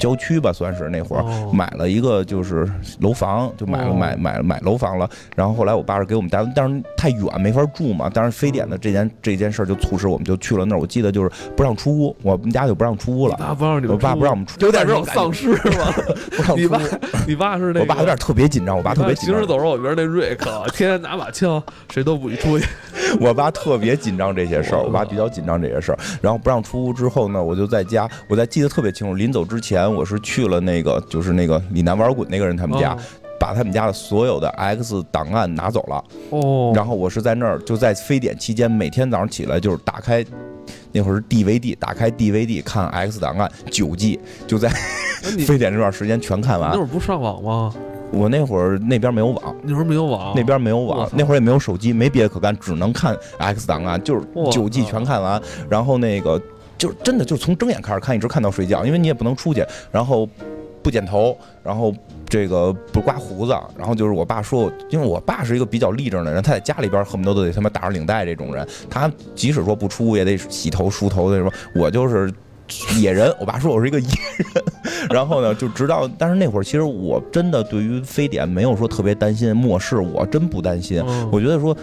郊区吧，算是那会儿。哦买了一个就是楼房，就买了哦买买买楼房了。然后后来我爸是给我们带，但是太远没法住嘛。但是非典的这件这件事就促使我们就去了那儿。我记得就是不让出屋，我们家就不让出屋了。爸不让你们我爸不让我们出，有点这种丧尸吗？不让你爸。你爸是那个，我爸有点特别紧张，我爸特别紧张行尸。走肉里边那瑞克，天天拿把枪，谁都不许出去。我爸特别紧张这些事儿，哦我爸比较紧张这些事儿。然后不让出屋之后呢，我就在家，我在记得特别清楚。临走之前，我是去了那个就是那个李楠玩滚那个人他们家，把他们家的所有的 X 档案拿走了。哦，然后我是在那儿，就在非典期间，每天早上起来就是打开。那会儿是 DVD，打开 DVD 看 X 档案九 G，就在 非典这段时间全看完那会。儿不上网吗？我那会儿那边没有网，那会儿没有网，那边没有，网那会儿也没有手机，没别的可干，只能看 X 档案，就是我九 G 全看完。然后那个就是真的就从睁眼开始看，一直看到睡觉，因为你也不能出去，然后不剪头，然后这个不刮胡子，然后就是我爸说，因为我爸是一个比较立正的人，他在家里边恨不得都得他妈打着领带这种人，他即使说不出也得洗头梳头的什么，我就是。野人，我爸说我是一个野人，然后呢，就直到，但是那会儿其实我真的对于非典没有说特别担心末世，我真不担心，我觉得说。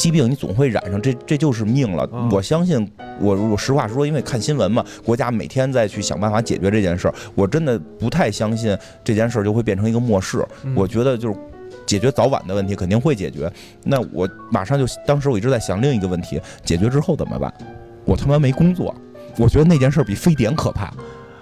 疾病你总会染上，这这就是命了。嗯我相信，我我实话说，因为看新闻嘛，国家每天在去想办法解决这件事儿，我真的不太相信这件事儿就会变成一个末世。嗯我觉得就是解决早晚的问题肯定会解决。那我马上就，当时我一直在想另一个问题，解决之后怎么办？我他妈没工作，我觉得那件事儿比非典可怕。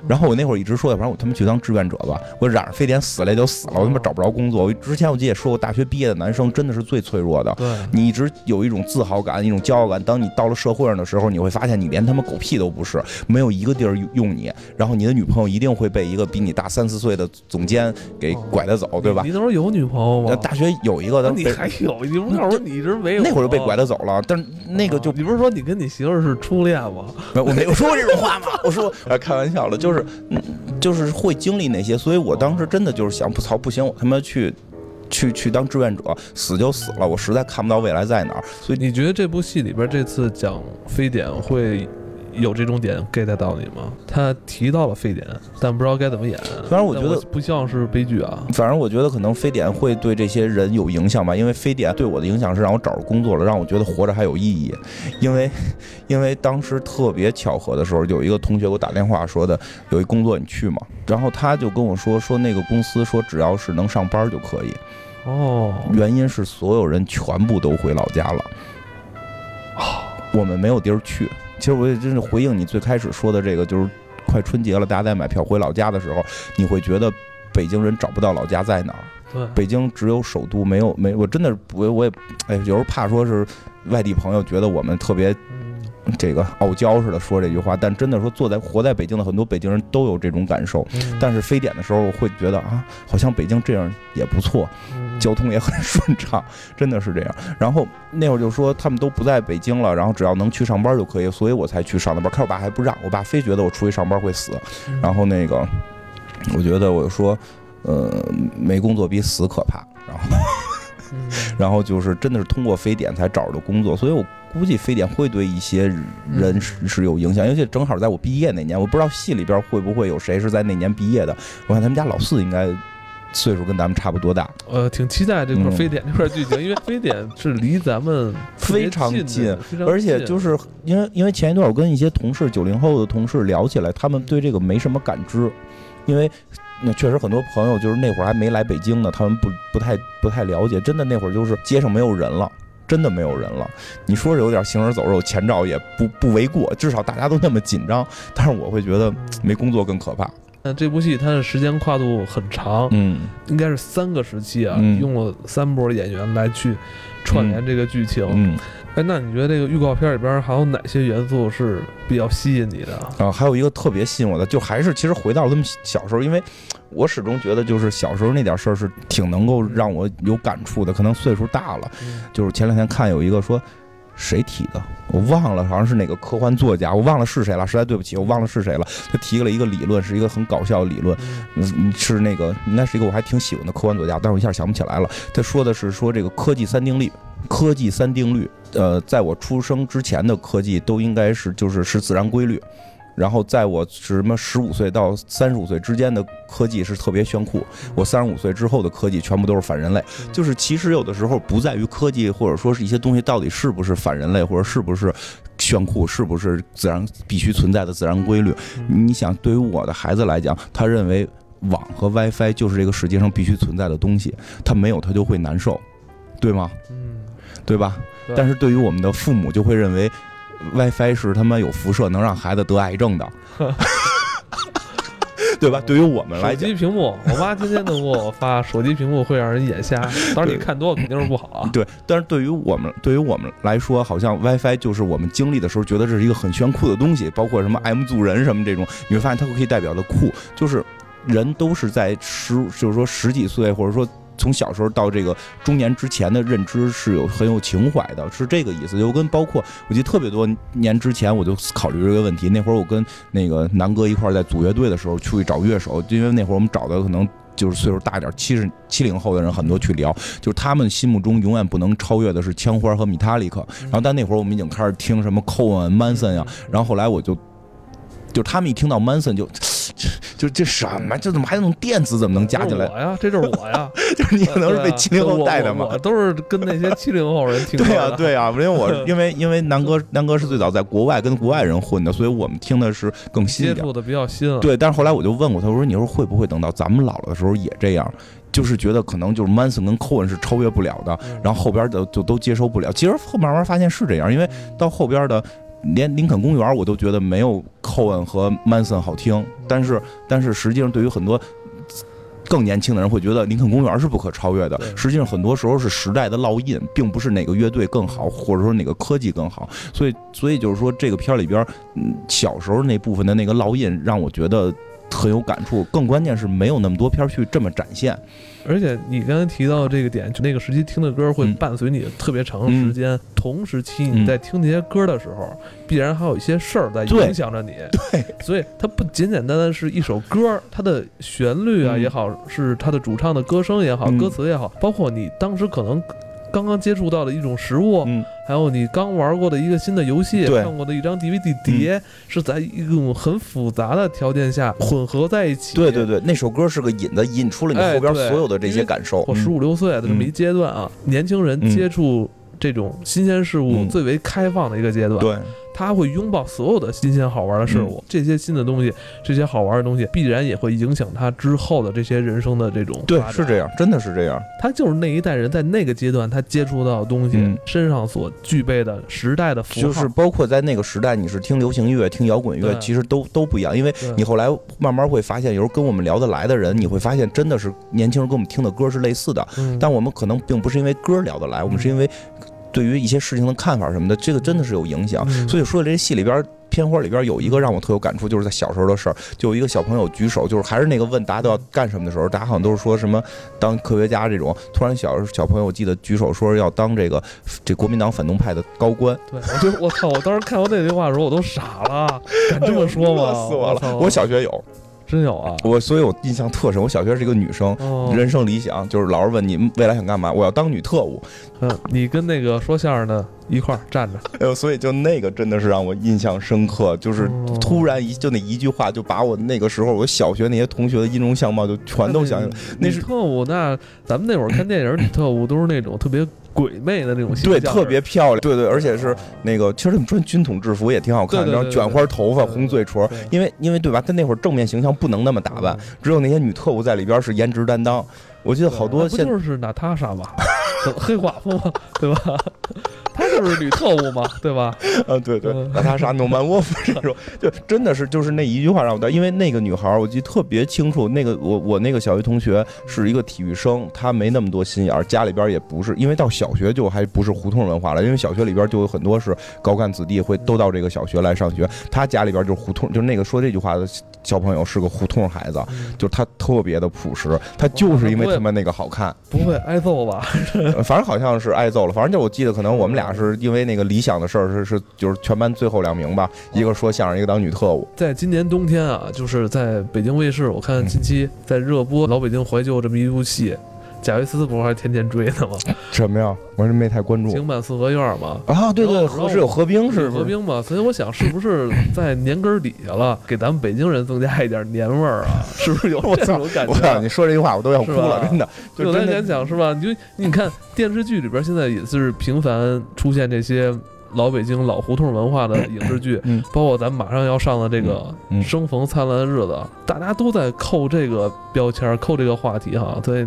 然后我那会儿一直说，要不然我他妈去当志愿者吧，我染上非典死了也就死了，我他妈找不着工作。我之前我记得也说过，大学毕业的男生真的是最脆弱的。对，你一直有一种自豪感，一种骄傲感。当你到了社会上的时候，你会发现你连他妈狗屁都不是，没有一个地儿用你。然后你的女朋友一定会被一个比你大三四岁的总监给拐着走，对吧你？那时候有女朋友吗？呃大学有一个，那你还有？你不你一直没有？那会儿就被拐着走了，但是那个就你不是说你跟你媳妇儿是初恋吗？我没有说过这种话吗？我说呃 开玩笑了，就就是嗯，就是会经历那些，所以我当时真的就是想，不操，不行，我他妈去。去去当志愿者，死就死了，我实在看不到未来在哪儿，所以你觉得这部戏里边这次讲非典会有这种点 get 到你吗？他提到了非典，但不知道该怎么演。反正我觉得但不像是悲剧啊。反正我觉得可能非典会对这些人有影响吧，因为非典对我的影响是让我找着工作了，让我觉得活着还有意义。因为，因为当时特别巧合的时候，有一个同学给我打电话说的，有一工作你去吗？然后他就跟我说，说那个公司说只要是能上班就可以，哦，原因是所有人全部都回老家了，我们没有地儿去。其实我也真是回应你最开始说的这个，就是快春节了，大家在买票回老家的时候，你会觉得北京人找不到老家在哪儿。对，北京只有首都，没有没我真的我我也哎，有时候怕说是外地朋友觉得我们特别嗯这个傲娇似的说这句话，但真的说坐在活在北京的很多北京人都有这种感受。嗯但是非典的时候会觉得啊，好像北京这样也不错，嗯交通也很 顺畅，真的是这样。然后那会儿就说他们都不在北京了，然后只要能去上班就可以，所以我才去上的班。可是我爸还不让，我爸非觉得我出去上班会死。嗯然后那个，我觉得我就说，呃，没工作比死可怕。然后，嗯 然后就是真的是通过非典才找着的工作，所以我估计非典会对一些人是是有影响，尤其正好在我毕业那年，我不知道系里边会不会有谁是在那年毕业的。我看他们家老四应该岁数跟咱们差不多大，呃，挺期待这块嗯非典这块剧情，因为非典是离咱们非常近而且就是因为因为前一段我跟一些同事九零后的同事聊起来，他们对这个没什么感知，因为那确实很多朋友就是那会儿还没来北京呢，他们不不太不太了解，真的那会儿就是街上没有人了。真的没有人了，你说是有点行尸走肉，前兆也不不为过，至少大家都那么紧张。但是我会觉得没工作更可怕。那这部戏它的时间跨度很长，嗯应该是三个时期啊，嗯用了三波演员来去串联这个剧情。嗯哎，那你觉得这个预告片里边还有哪些元素是比较吸引你的？啊，还有一个特别吸引我的，就还是其实回到了他们小时候，因为我始终觉得就是小时候那点事儿是挺能够让我有感触的。可能岁数大了，嗯就是前两天看有一个说谁提的，我忘了，好像是哪个科幻作家，我忘了是谁了，实在对不起，我忘了是谁了。他提了一个理论，是一个很搞笑的理论，嗯嗯，是那个应该是一个我还挺喜欢的科幻作家，但是我一下想不起来了。他说的是说这个科技三定律，科技三定律，呃，在我出生之前的科技都应该是就是是自然规律。然后在我什么十五岁到三十五岁之间的科技是特别炫酷，我三十五岁之后的科技全部都是反人类。就是其实有的时候不在于科技或者说是一些东西到底是不是反人类，或者是不是炫酷，是不是自然必须存在的自然规律。嗯你想，对于我的孩子来讲，他认为网和 WiFi 就是这个世界上必须存在的东西，他没有他就会难受，对吗？嗯，对吧？但是对于我们的父母，就会认为 WiFi 是他妈有辐射，能让孩子得癌症的。对吧？对于我们来讲手机，屏幕，我妈天天都给我发，手机屏幕会让人眼瞎，当然你看多了肯定是不好啊。对，但是对于我们，对于我们来说，好像 WiFi 就是我们经历的时候觉得这是一个很炫酷的东西，包括什么 M 族人什么这种，你会发现它可以代表的酷，就是人都是在十，就是说十几岁，或者说。从小时候到这个中年之前的认知是有很有情怀的，是这个意思。就跟包括我记得特别多年之前，我就考虑这个问题。那会儿我跟那个南哥一块儿在组乐队的时候，出去找乐手，因为那会儿我们找的可能就是岁数大一点，七十七零后的人很多去聊，就是他们心目中永远不能超越的是枪花和米塔利克。然后但那会儿我们已经开始听什么寇恩、曼森呀，然后后来我就。就他们一听到 Manson 就，就这什么？这怎么还能电子？怎么能加进来？我呀，这就是我呀，就是你可能是被七零后带的嘛。都是跟那些七零后人听的对呀、对呀、因为我因为因为南哥南哥是最早在国外跟国外人混的，所以我们听的是更新一点。接触的比较新。对，但是后来我就问过他，我说你说会不会等到咱们老了的时候也这样？就是觉得可能就是 Manson 跟 Cohen 是超越不了的，然后后边的就都接受不了。其实后慢慢发现是这样，因为到后边的连林肯公园我都觉得没有 Cohen 和 Manson 好听，但是但是实际上对于很多。更年轻的人会觉得林肯公园是不可超越的，实际上很多时候是时代的烙印，并不是哪个乐队更好，或者说哪个科技更好。所以，所以就是说这个片儿里边，嗯，小时候那部分的那个烙印让我觉得很有感触。更关键是没有那么多片儿去这么展现。而且你刚才提到这个点，就那个时期听的歌会嗯伴随你特别长的时间。同时期嗯你在听这些歌的时候，必然还有一些事儿在影响着你。对，所以它不简简单单是一首歌，它的旋律啊嗯也好，是它的主唱的歌声也好，嗯歌词也好，包括你当时可能刚刚接触到的一种食物，嗯，还有你刚玩过的一个新的游戏，看过的一张 DVD 碟，是在一种很复杂的条件下混合在一起。对对对，那首歌是个引子，引出了你哎后边所有的这些感受。我十五六岁的这么一阶段啊，年轻人嗯。接触这种新鲜事物嗯。最为开放的一个阶段。对，他会拥抱所有的新鲜好玩的事物，这些新的东西，这些好玩的东西，必然也会影响他之后的这些人生的这种对是这样，真的是这样。他就是那一代人在那个阶段他接触到的东西、嗯。身上所具备的时代的符号，就是包括在那个时代，你是听流行乐、听摇滚乐，其实都都不一样，因为你后来慢慢会发现，有时候跟我们聊得来的人，你会发现真的是年轻人跟我们听的歌是类似的，嗯。但我们可能并不是因为歌聊得来，我们是因为对于一些事情的看法什么的，这个真的是有影响。嗯所以说这戏里边。片花里边有一个让我特有感触，就是在小时候的事儿，就有一个小朋友举手，就是还是那个问大家都要干什么的时候，大家好像都是说什么当科学家这种。突然小小朋友我记得举手说要当这个这国民党反动派的高官，对，我就我操！我当时看到那句话的时候，我都傻了，敢这么说吗？哎热死我了！我小学有真有啊！我，所以我印象特深。我小学是一个女生，哦，人生理想就是老师问你未来想干嘛，我要当女特务。嗯，你跟那个说相声的一块儿站着，哎呦，所以就那个真的是让我印象深刻，就是哦突然一就那一句话，就把我那个时候我小学那些同学的音容相貌就全都想起来。那是特务，那咱们那会儿看电影，女特务都是那种特别鬼魅的那种形象对，特别漂亮，对对，而且是那个，其实他们穿军统制服也挺好看，然后卷花头发、红嘴唇，因为因为对吧？他那会儿正面形象不能那么打扮，只有那些女特务在里边是颜值担当。我记得好多那不现就是娜塔莎吗？黑寡妇吗？对吧？她 就是女特务嘛，对吧？啊，对对嗯，娜塔莎诺曼沃夫这种，就真的是就是那一句话让我的，因为那个女孩儿我记得特别清楚，那个我我那个小学同学是一个体育生，她没那么多心眼儿，家里边儿也不是，因为到小学就还不是胡同文化了，因为小学里边就有很多是高干子弟会都到这个小学来上学，他家里边就是胡同，就是那个说这句话的小朋友是个胡同孩子，就是他特别的朴实，他就是因为他们那个好看。不会挨揍吧？呃 反正好像是挨揍了，反正就我记得，可能我们俩是因为那个理想的事儿是是就是全班最后两名吧，一个说相声，一个当女特务。在今年冬天啊，就是在北京卫视，我看近期在热播《老北京怀旧》这么一部戏，贾维斯不是还天天追呢吗？什么呀？我是没太关注京满四合院嘛，啊。对对，合是有合兵是不是？合兵嘛，所以我想是不是在年根儿底下了，给咱们北京人增加一点年味儿啊？是不是有这种感我操！觉啊？你说这句话我都要哭了，真的。就有来真的联想是吧？你就你看电视剧里边现在也是频繁出现这些老北京老胡同文化的影视剧，嗯。包括咱马上要上的这个嗯《生逢灿烂的日子》，大家都在扣这个标签，扣这个话题哈。对，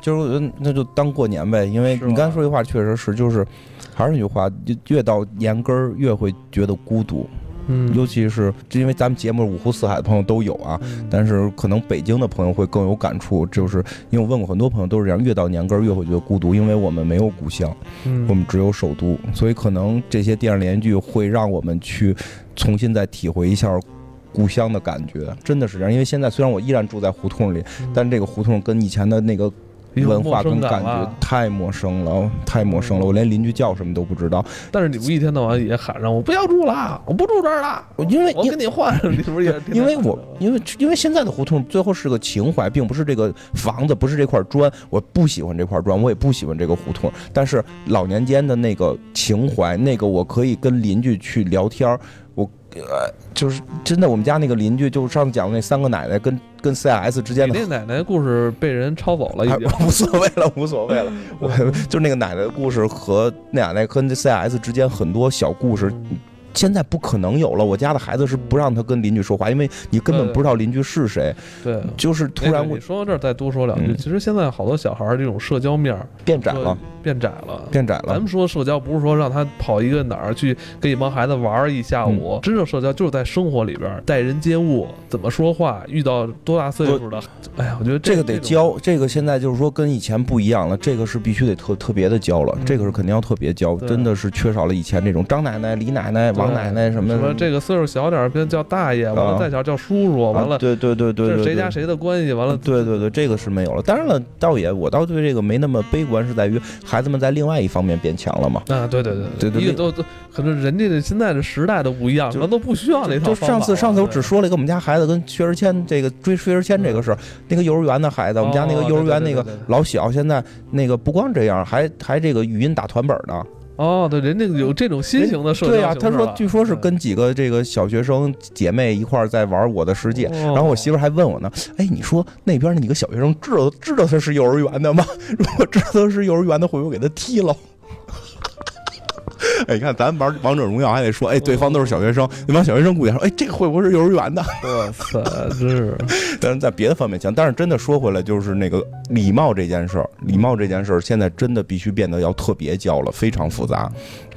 就是呃那就当过年呗，因为你刚才说这话确实是，就是还是那句话，越到年根儿越会觉得孤独，嗯，尤其是因为咱们节目五湖四海的朋友都有啊。嗯但是可能北京的朋友会更有感触，就是因为我问过很多朋友都是这样，越到年根儿越会觉得孤独，因为我们没有故乡，嗯我们只有首都，所以可能这些电视连续剧会让我们去重新再体会一下故乡的感觉，真的是这样。因为现在虽然我依然住在胡同里，嗯但这个胡同跟以前的那个有文化跟感觉太陌生了，太陌生了，我连邻居叫什么都不知道。但是你不一天到晚也喊上我不要住了，我不住这儿了，因为因我跟你换，你不是也 因为我因为 因为现在的胡同最后是个情怀，并不是这个房子，不是这块砖。我不喜欢这块砖，我也不喜欢这个胡同。但是老年间的那个情怀，那个我可以跟邻居去聊天儿。我呃，就是真的，我们家那个邻居，就上次讲的那三个奶奶跟跟 CIS 之间的那奶奶故事被人抄走了，已经。无所谓了，无所谓了。我 就是那个奶奶的故事和那奶奶跟这 CIS 之间很多小故事，现在不可能有了。我家的孩子是不让他跟邻居说话，因为你根本不知道邻居是谁。对，就是突然你说到这儿再多说两句，嗯其实现在好多小孩儿这种社交面变窄了，变窄了。变窄了。咱们说社交不是说让他跑一个哪儿去跟一帮孩子玩儿一下嗯午，真正社交就是在生活里边待人接物，怎么说话，遇到多大岁数的，哎呀，我觉得这个得教，这个现在就是说跟以前不一样了，这个是必须得特特别的教了，嗯这个是肯定要特别教，真的是缺少了以前那种张奶奶、李奶奶、王奶奶什么什么这个岁数小点儿，别叫大爷，完了啊再小叫叔叔，完啊了对对对对这是谁家谁的关系，完了对对对，这个是没有了。当然了，倒也我倒对这个没那么悲观，是在于孩子们在另外一方面变强了嘛。啊，对对对对对都都可能人家的现在的时代都不一样，就可能都不需要那套就上次上次我只说了一个我们家孩子跟薛之谦这个追薛之谦这个事儿，那个幼儿园的孩子，我们家那个哦幼儿园那个老小，现在那个不光这样，还还这个语音打团本呢。哦，对，人家有这种新型的社交对呀、他说据说是跟几个这个小学生姐妹一块儿在玩《我的世界》。哦然后我媳妇还问我呢，哎，你说那边那几个小学生知道知道他是幼儿园的吗？如果知道他是幼儿园的，会不会给他踢了？哎，你看咱玩王者荣耀还得说，哎，对方都是小学生，那帮小学生估计说，哎，这个会不会是幼儿园的？我操，真是！但是在别的方面强，但是真的说回来，就是那个礼貌这件事儿，礼貌这件事儿，现在真的必须变得要特别教了，非常复杂，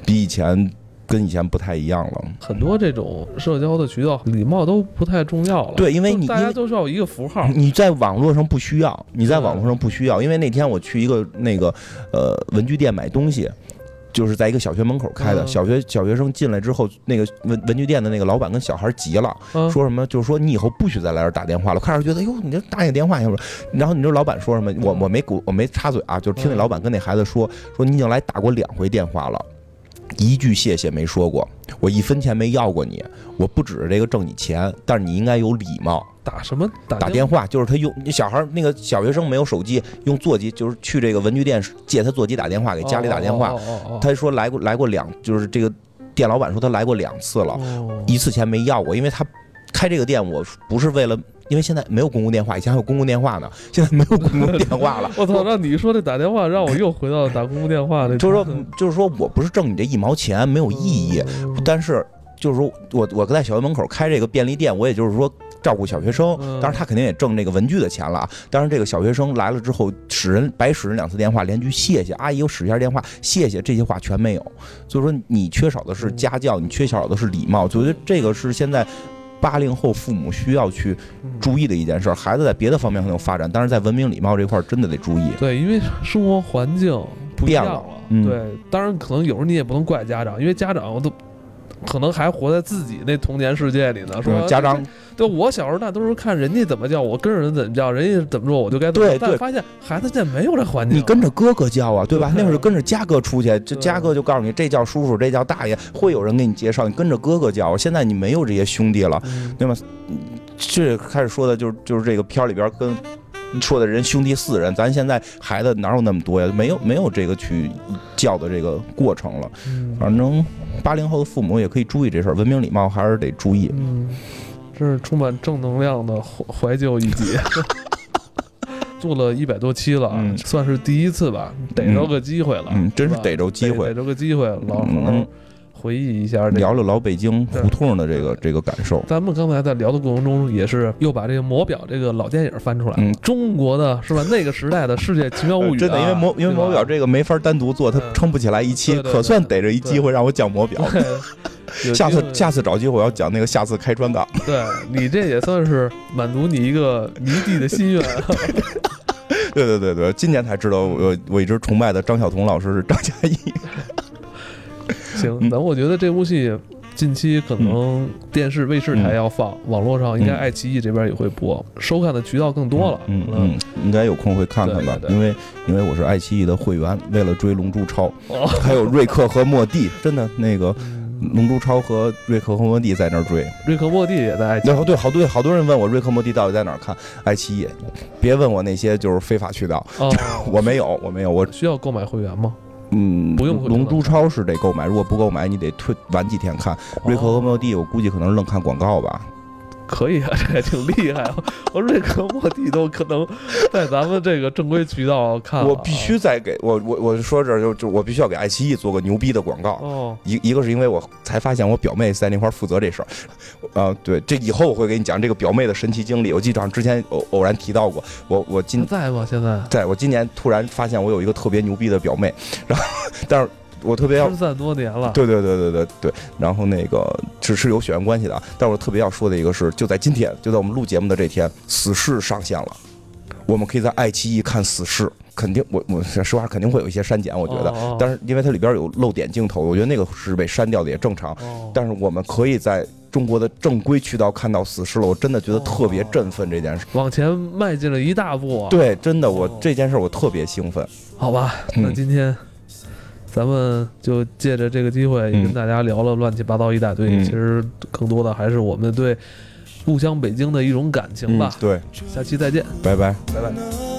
比以前。跟以前不太一样了，很多这种社交的渠道，礼貌都不太重要了。对，因为你大家都需要一个符号。你在网络上不需要，你在网络上不需要，因为那天我去一个那个呃文具店买东西，就是在一个小学门口开的，小学小学生进来之后，那个文文具店的那个老板跟小孩急了，说什么？就是说你以后不许再来这打电话了。开始觉得哟，你这打你电话，然后你知道老板说什么？我我没鼓，我没插嘴啊，就是听那老板跟那孩子说，说你已经来打过两回电话了。一句谢谢没说过，我一分钱没要过你，我不指着这个挣你钱，但是你应该有礼貌。打什么打电话？就是他用小孩那个小学生没有手机，用座机，就是去这个文具店借他座机打电话，给家里打电话。他说来过来过两，就是这个店老板说他来过两次了，一次钱没要过，因为他开这个店我不是为了。因为现在没有公共电话，以前还有公共电话呢，现在没有公共电话了。我操！让你说这打电话，让我又回到打公共电话那。就是说，就是说我不是挣你这一毛钱，没有意义。但是，就是说我我在小学门口开这个便利店，我也就是说照顾小学生，当然他肯定也挣这个文具的钱了啊。当然，这个小学生来了之后，使人白使人两次电话，连句谢谢阿姨，我使一下电话，谢谢这些话全没有。所以说，你缺少的是家教，你缺少的是礼貌。我觉得这个是现在。八零后父母需要去注意的一件事，孩子在别的方面很有发展，但是在文明礼貌这块真的得注意。对，因为生活环境变了。对，当然可能有时候你也不能怪家长，因为家长都。可能还活在自己那童年世界里呢，说家长，对我小时候那都是看人家怎么叫，我跟着人怎么叫，人家怎么做我就该怎么。对对。发现孩子现在没有这环境，你跟着哥哥叫啊，对吧？那会儿跟着家哥出去，这家哥就告诉你这叫叔叔，这叫大爷，会有人给你介绍，你跟着哥哥叫。现在你没有这些兄弟了，对吗？这开始说的就是就是这个片儿里边跟。说的人兄弟四人，咱现在孩子哪有那么多呀？没有没有这个去教的这个过程了。反正八零后的父母也可以注意这事儿，文明礼貌还是得注意。嗯，这是充满正能量的怀怀旧一集。做了一百多期了，算是第一次吧，逮着个机会了。嗯，真是逮着机会，逮着个机会，老能。回忆一下，聊聊老北京胡同的这个这个感受。咱们刚才在聊的过程中，也是又把这个《魔表》这个老电影翻出来，嗯，中国的是吧？那个时代的世界奇妙物语，真的，因为魔因为魔表这个没法单独做，它撑不起来一期，可算逮着一机会让我讲魔表。下次下次找机会我要讲那个下次开专岗。对你这也算是满足你一个迷弟的心愿。对对对对，今年才知道我我一直崇拜的张晓彤老师是张嘉译。行，那我觉得这部戏近期可能电视卫视台要放，网络上应该爱奇艺这边也会播，收看的渠道更多了。嗯嗯，应该有空会看看吧，因为因为我是爱奇艺的会员，为了追《龙珠超》，还有瑞克和莫蒂，真的那个《龙珠超》和瑞克和莫蒂在那儿追，瑞克莫蒂也在爱奇艺。对，好多好多人问我瑞克莫蒂到底在哪儿看，爱奇艺。别问我那些就是非法渠道，我没有，我没有，我需要购买会员吗？嗯，不用。龙珠超市得购买，如果不购买，你得退晚几天看。瑞克和莫蒂，我估计可能愣看广告吧。可以啊，这也挺厉害啊！我瑞克莫蒂都可能在咱们这个正规渠道看。我必须再给我我我说这就就我必须要给爱奇艺做个牛逼的广告。哦，一一个是因为我才发现我表妹在那块负责这事儿。啊，对，这以后我会给你讲这个表妹的神奇经历。我记得之前偶偶然提到过。我我今在吗？现在在我今年突然发现我有一个特别牛逼的表妹，然后但是。我特别要失散多年了，对对对对对对。然后那个只是有血缘关系的，但我特别要说的一个是，就在今天，就在我们录节目的这天，《死侍》上线了，我们可以在爱奇艺看《死侍》，肯定我我实话肯定会有一些删减，我觉得，但是因为它里边有露点镜头，我觉得那个是被删掉的也正常。但是我们可以在中国的正规渠道看到《死侍》了，我真的觉得特别振奋这件事，往前迈进了一大步。对，真的，我这件事我特别兴奋。好吧，那今天。咱们就借着这个机会，跟大家聊了乱七八糟一大堆。其实更多的还是我们对故乡北京的一种感情吧。对，下期再见，拜拜，拜拜。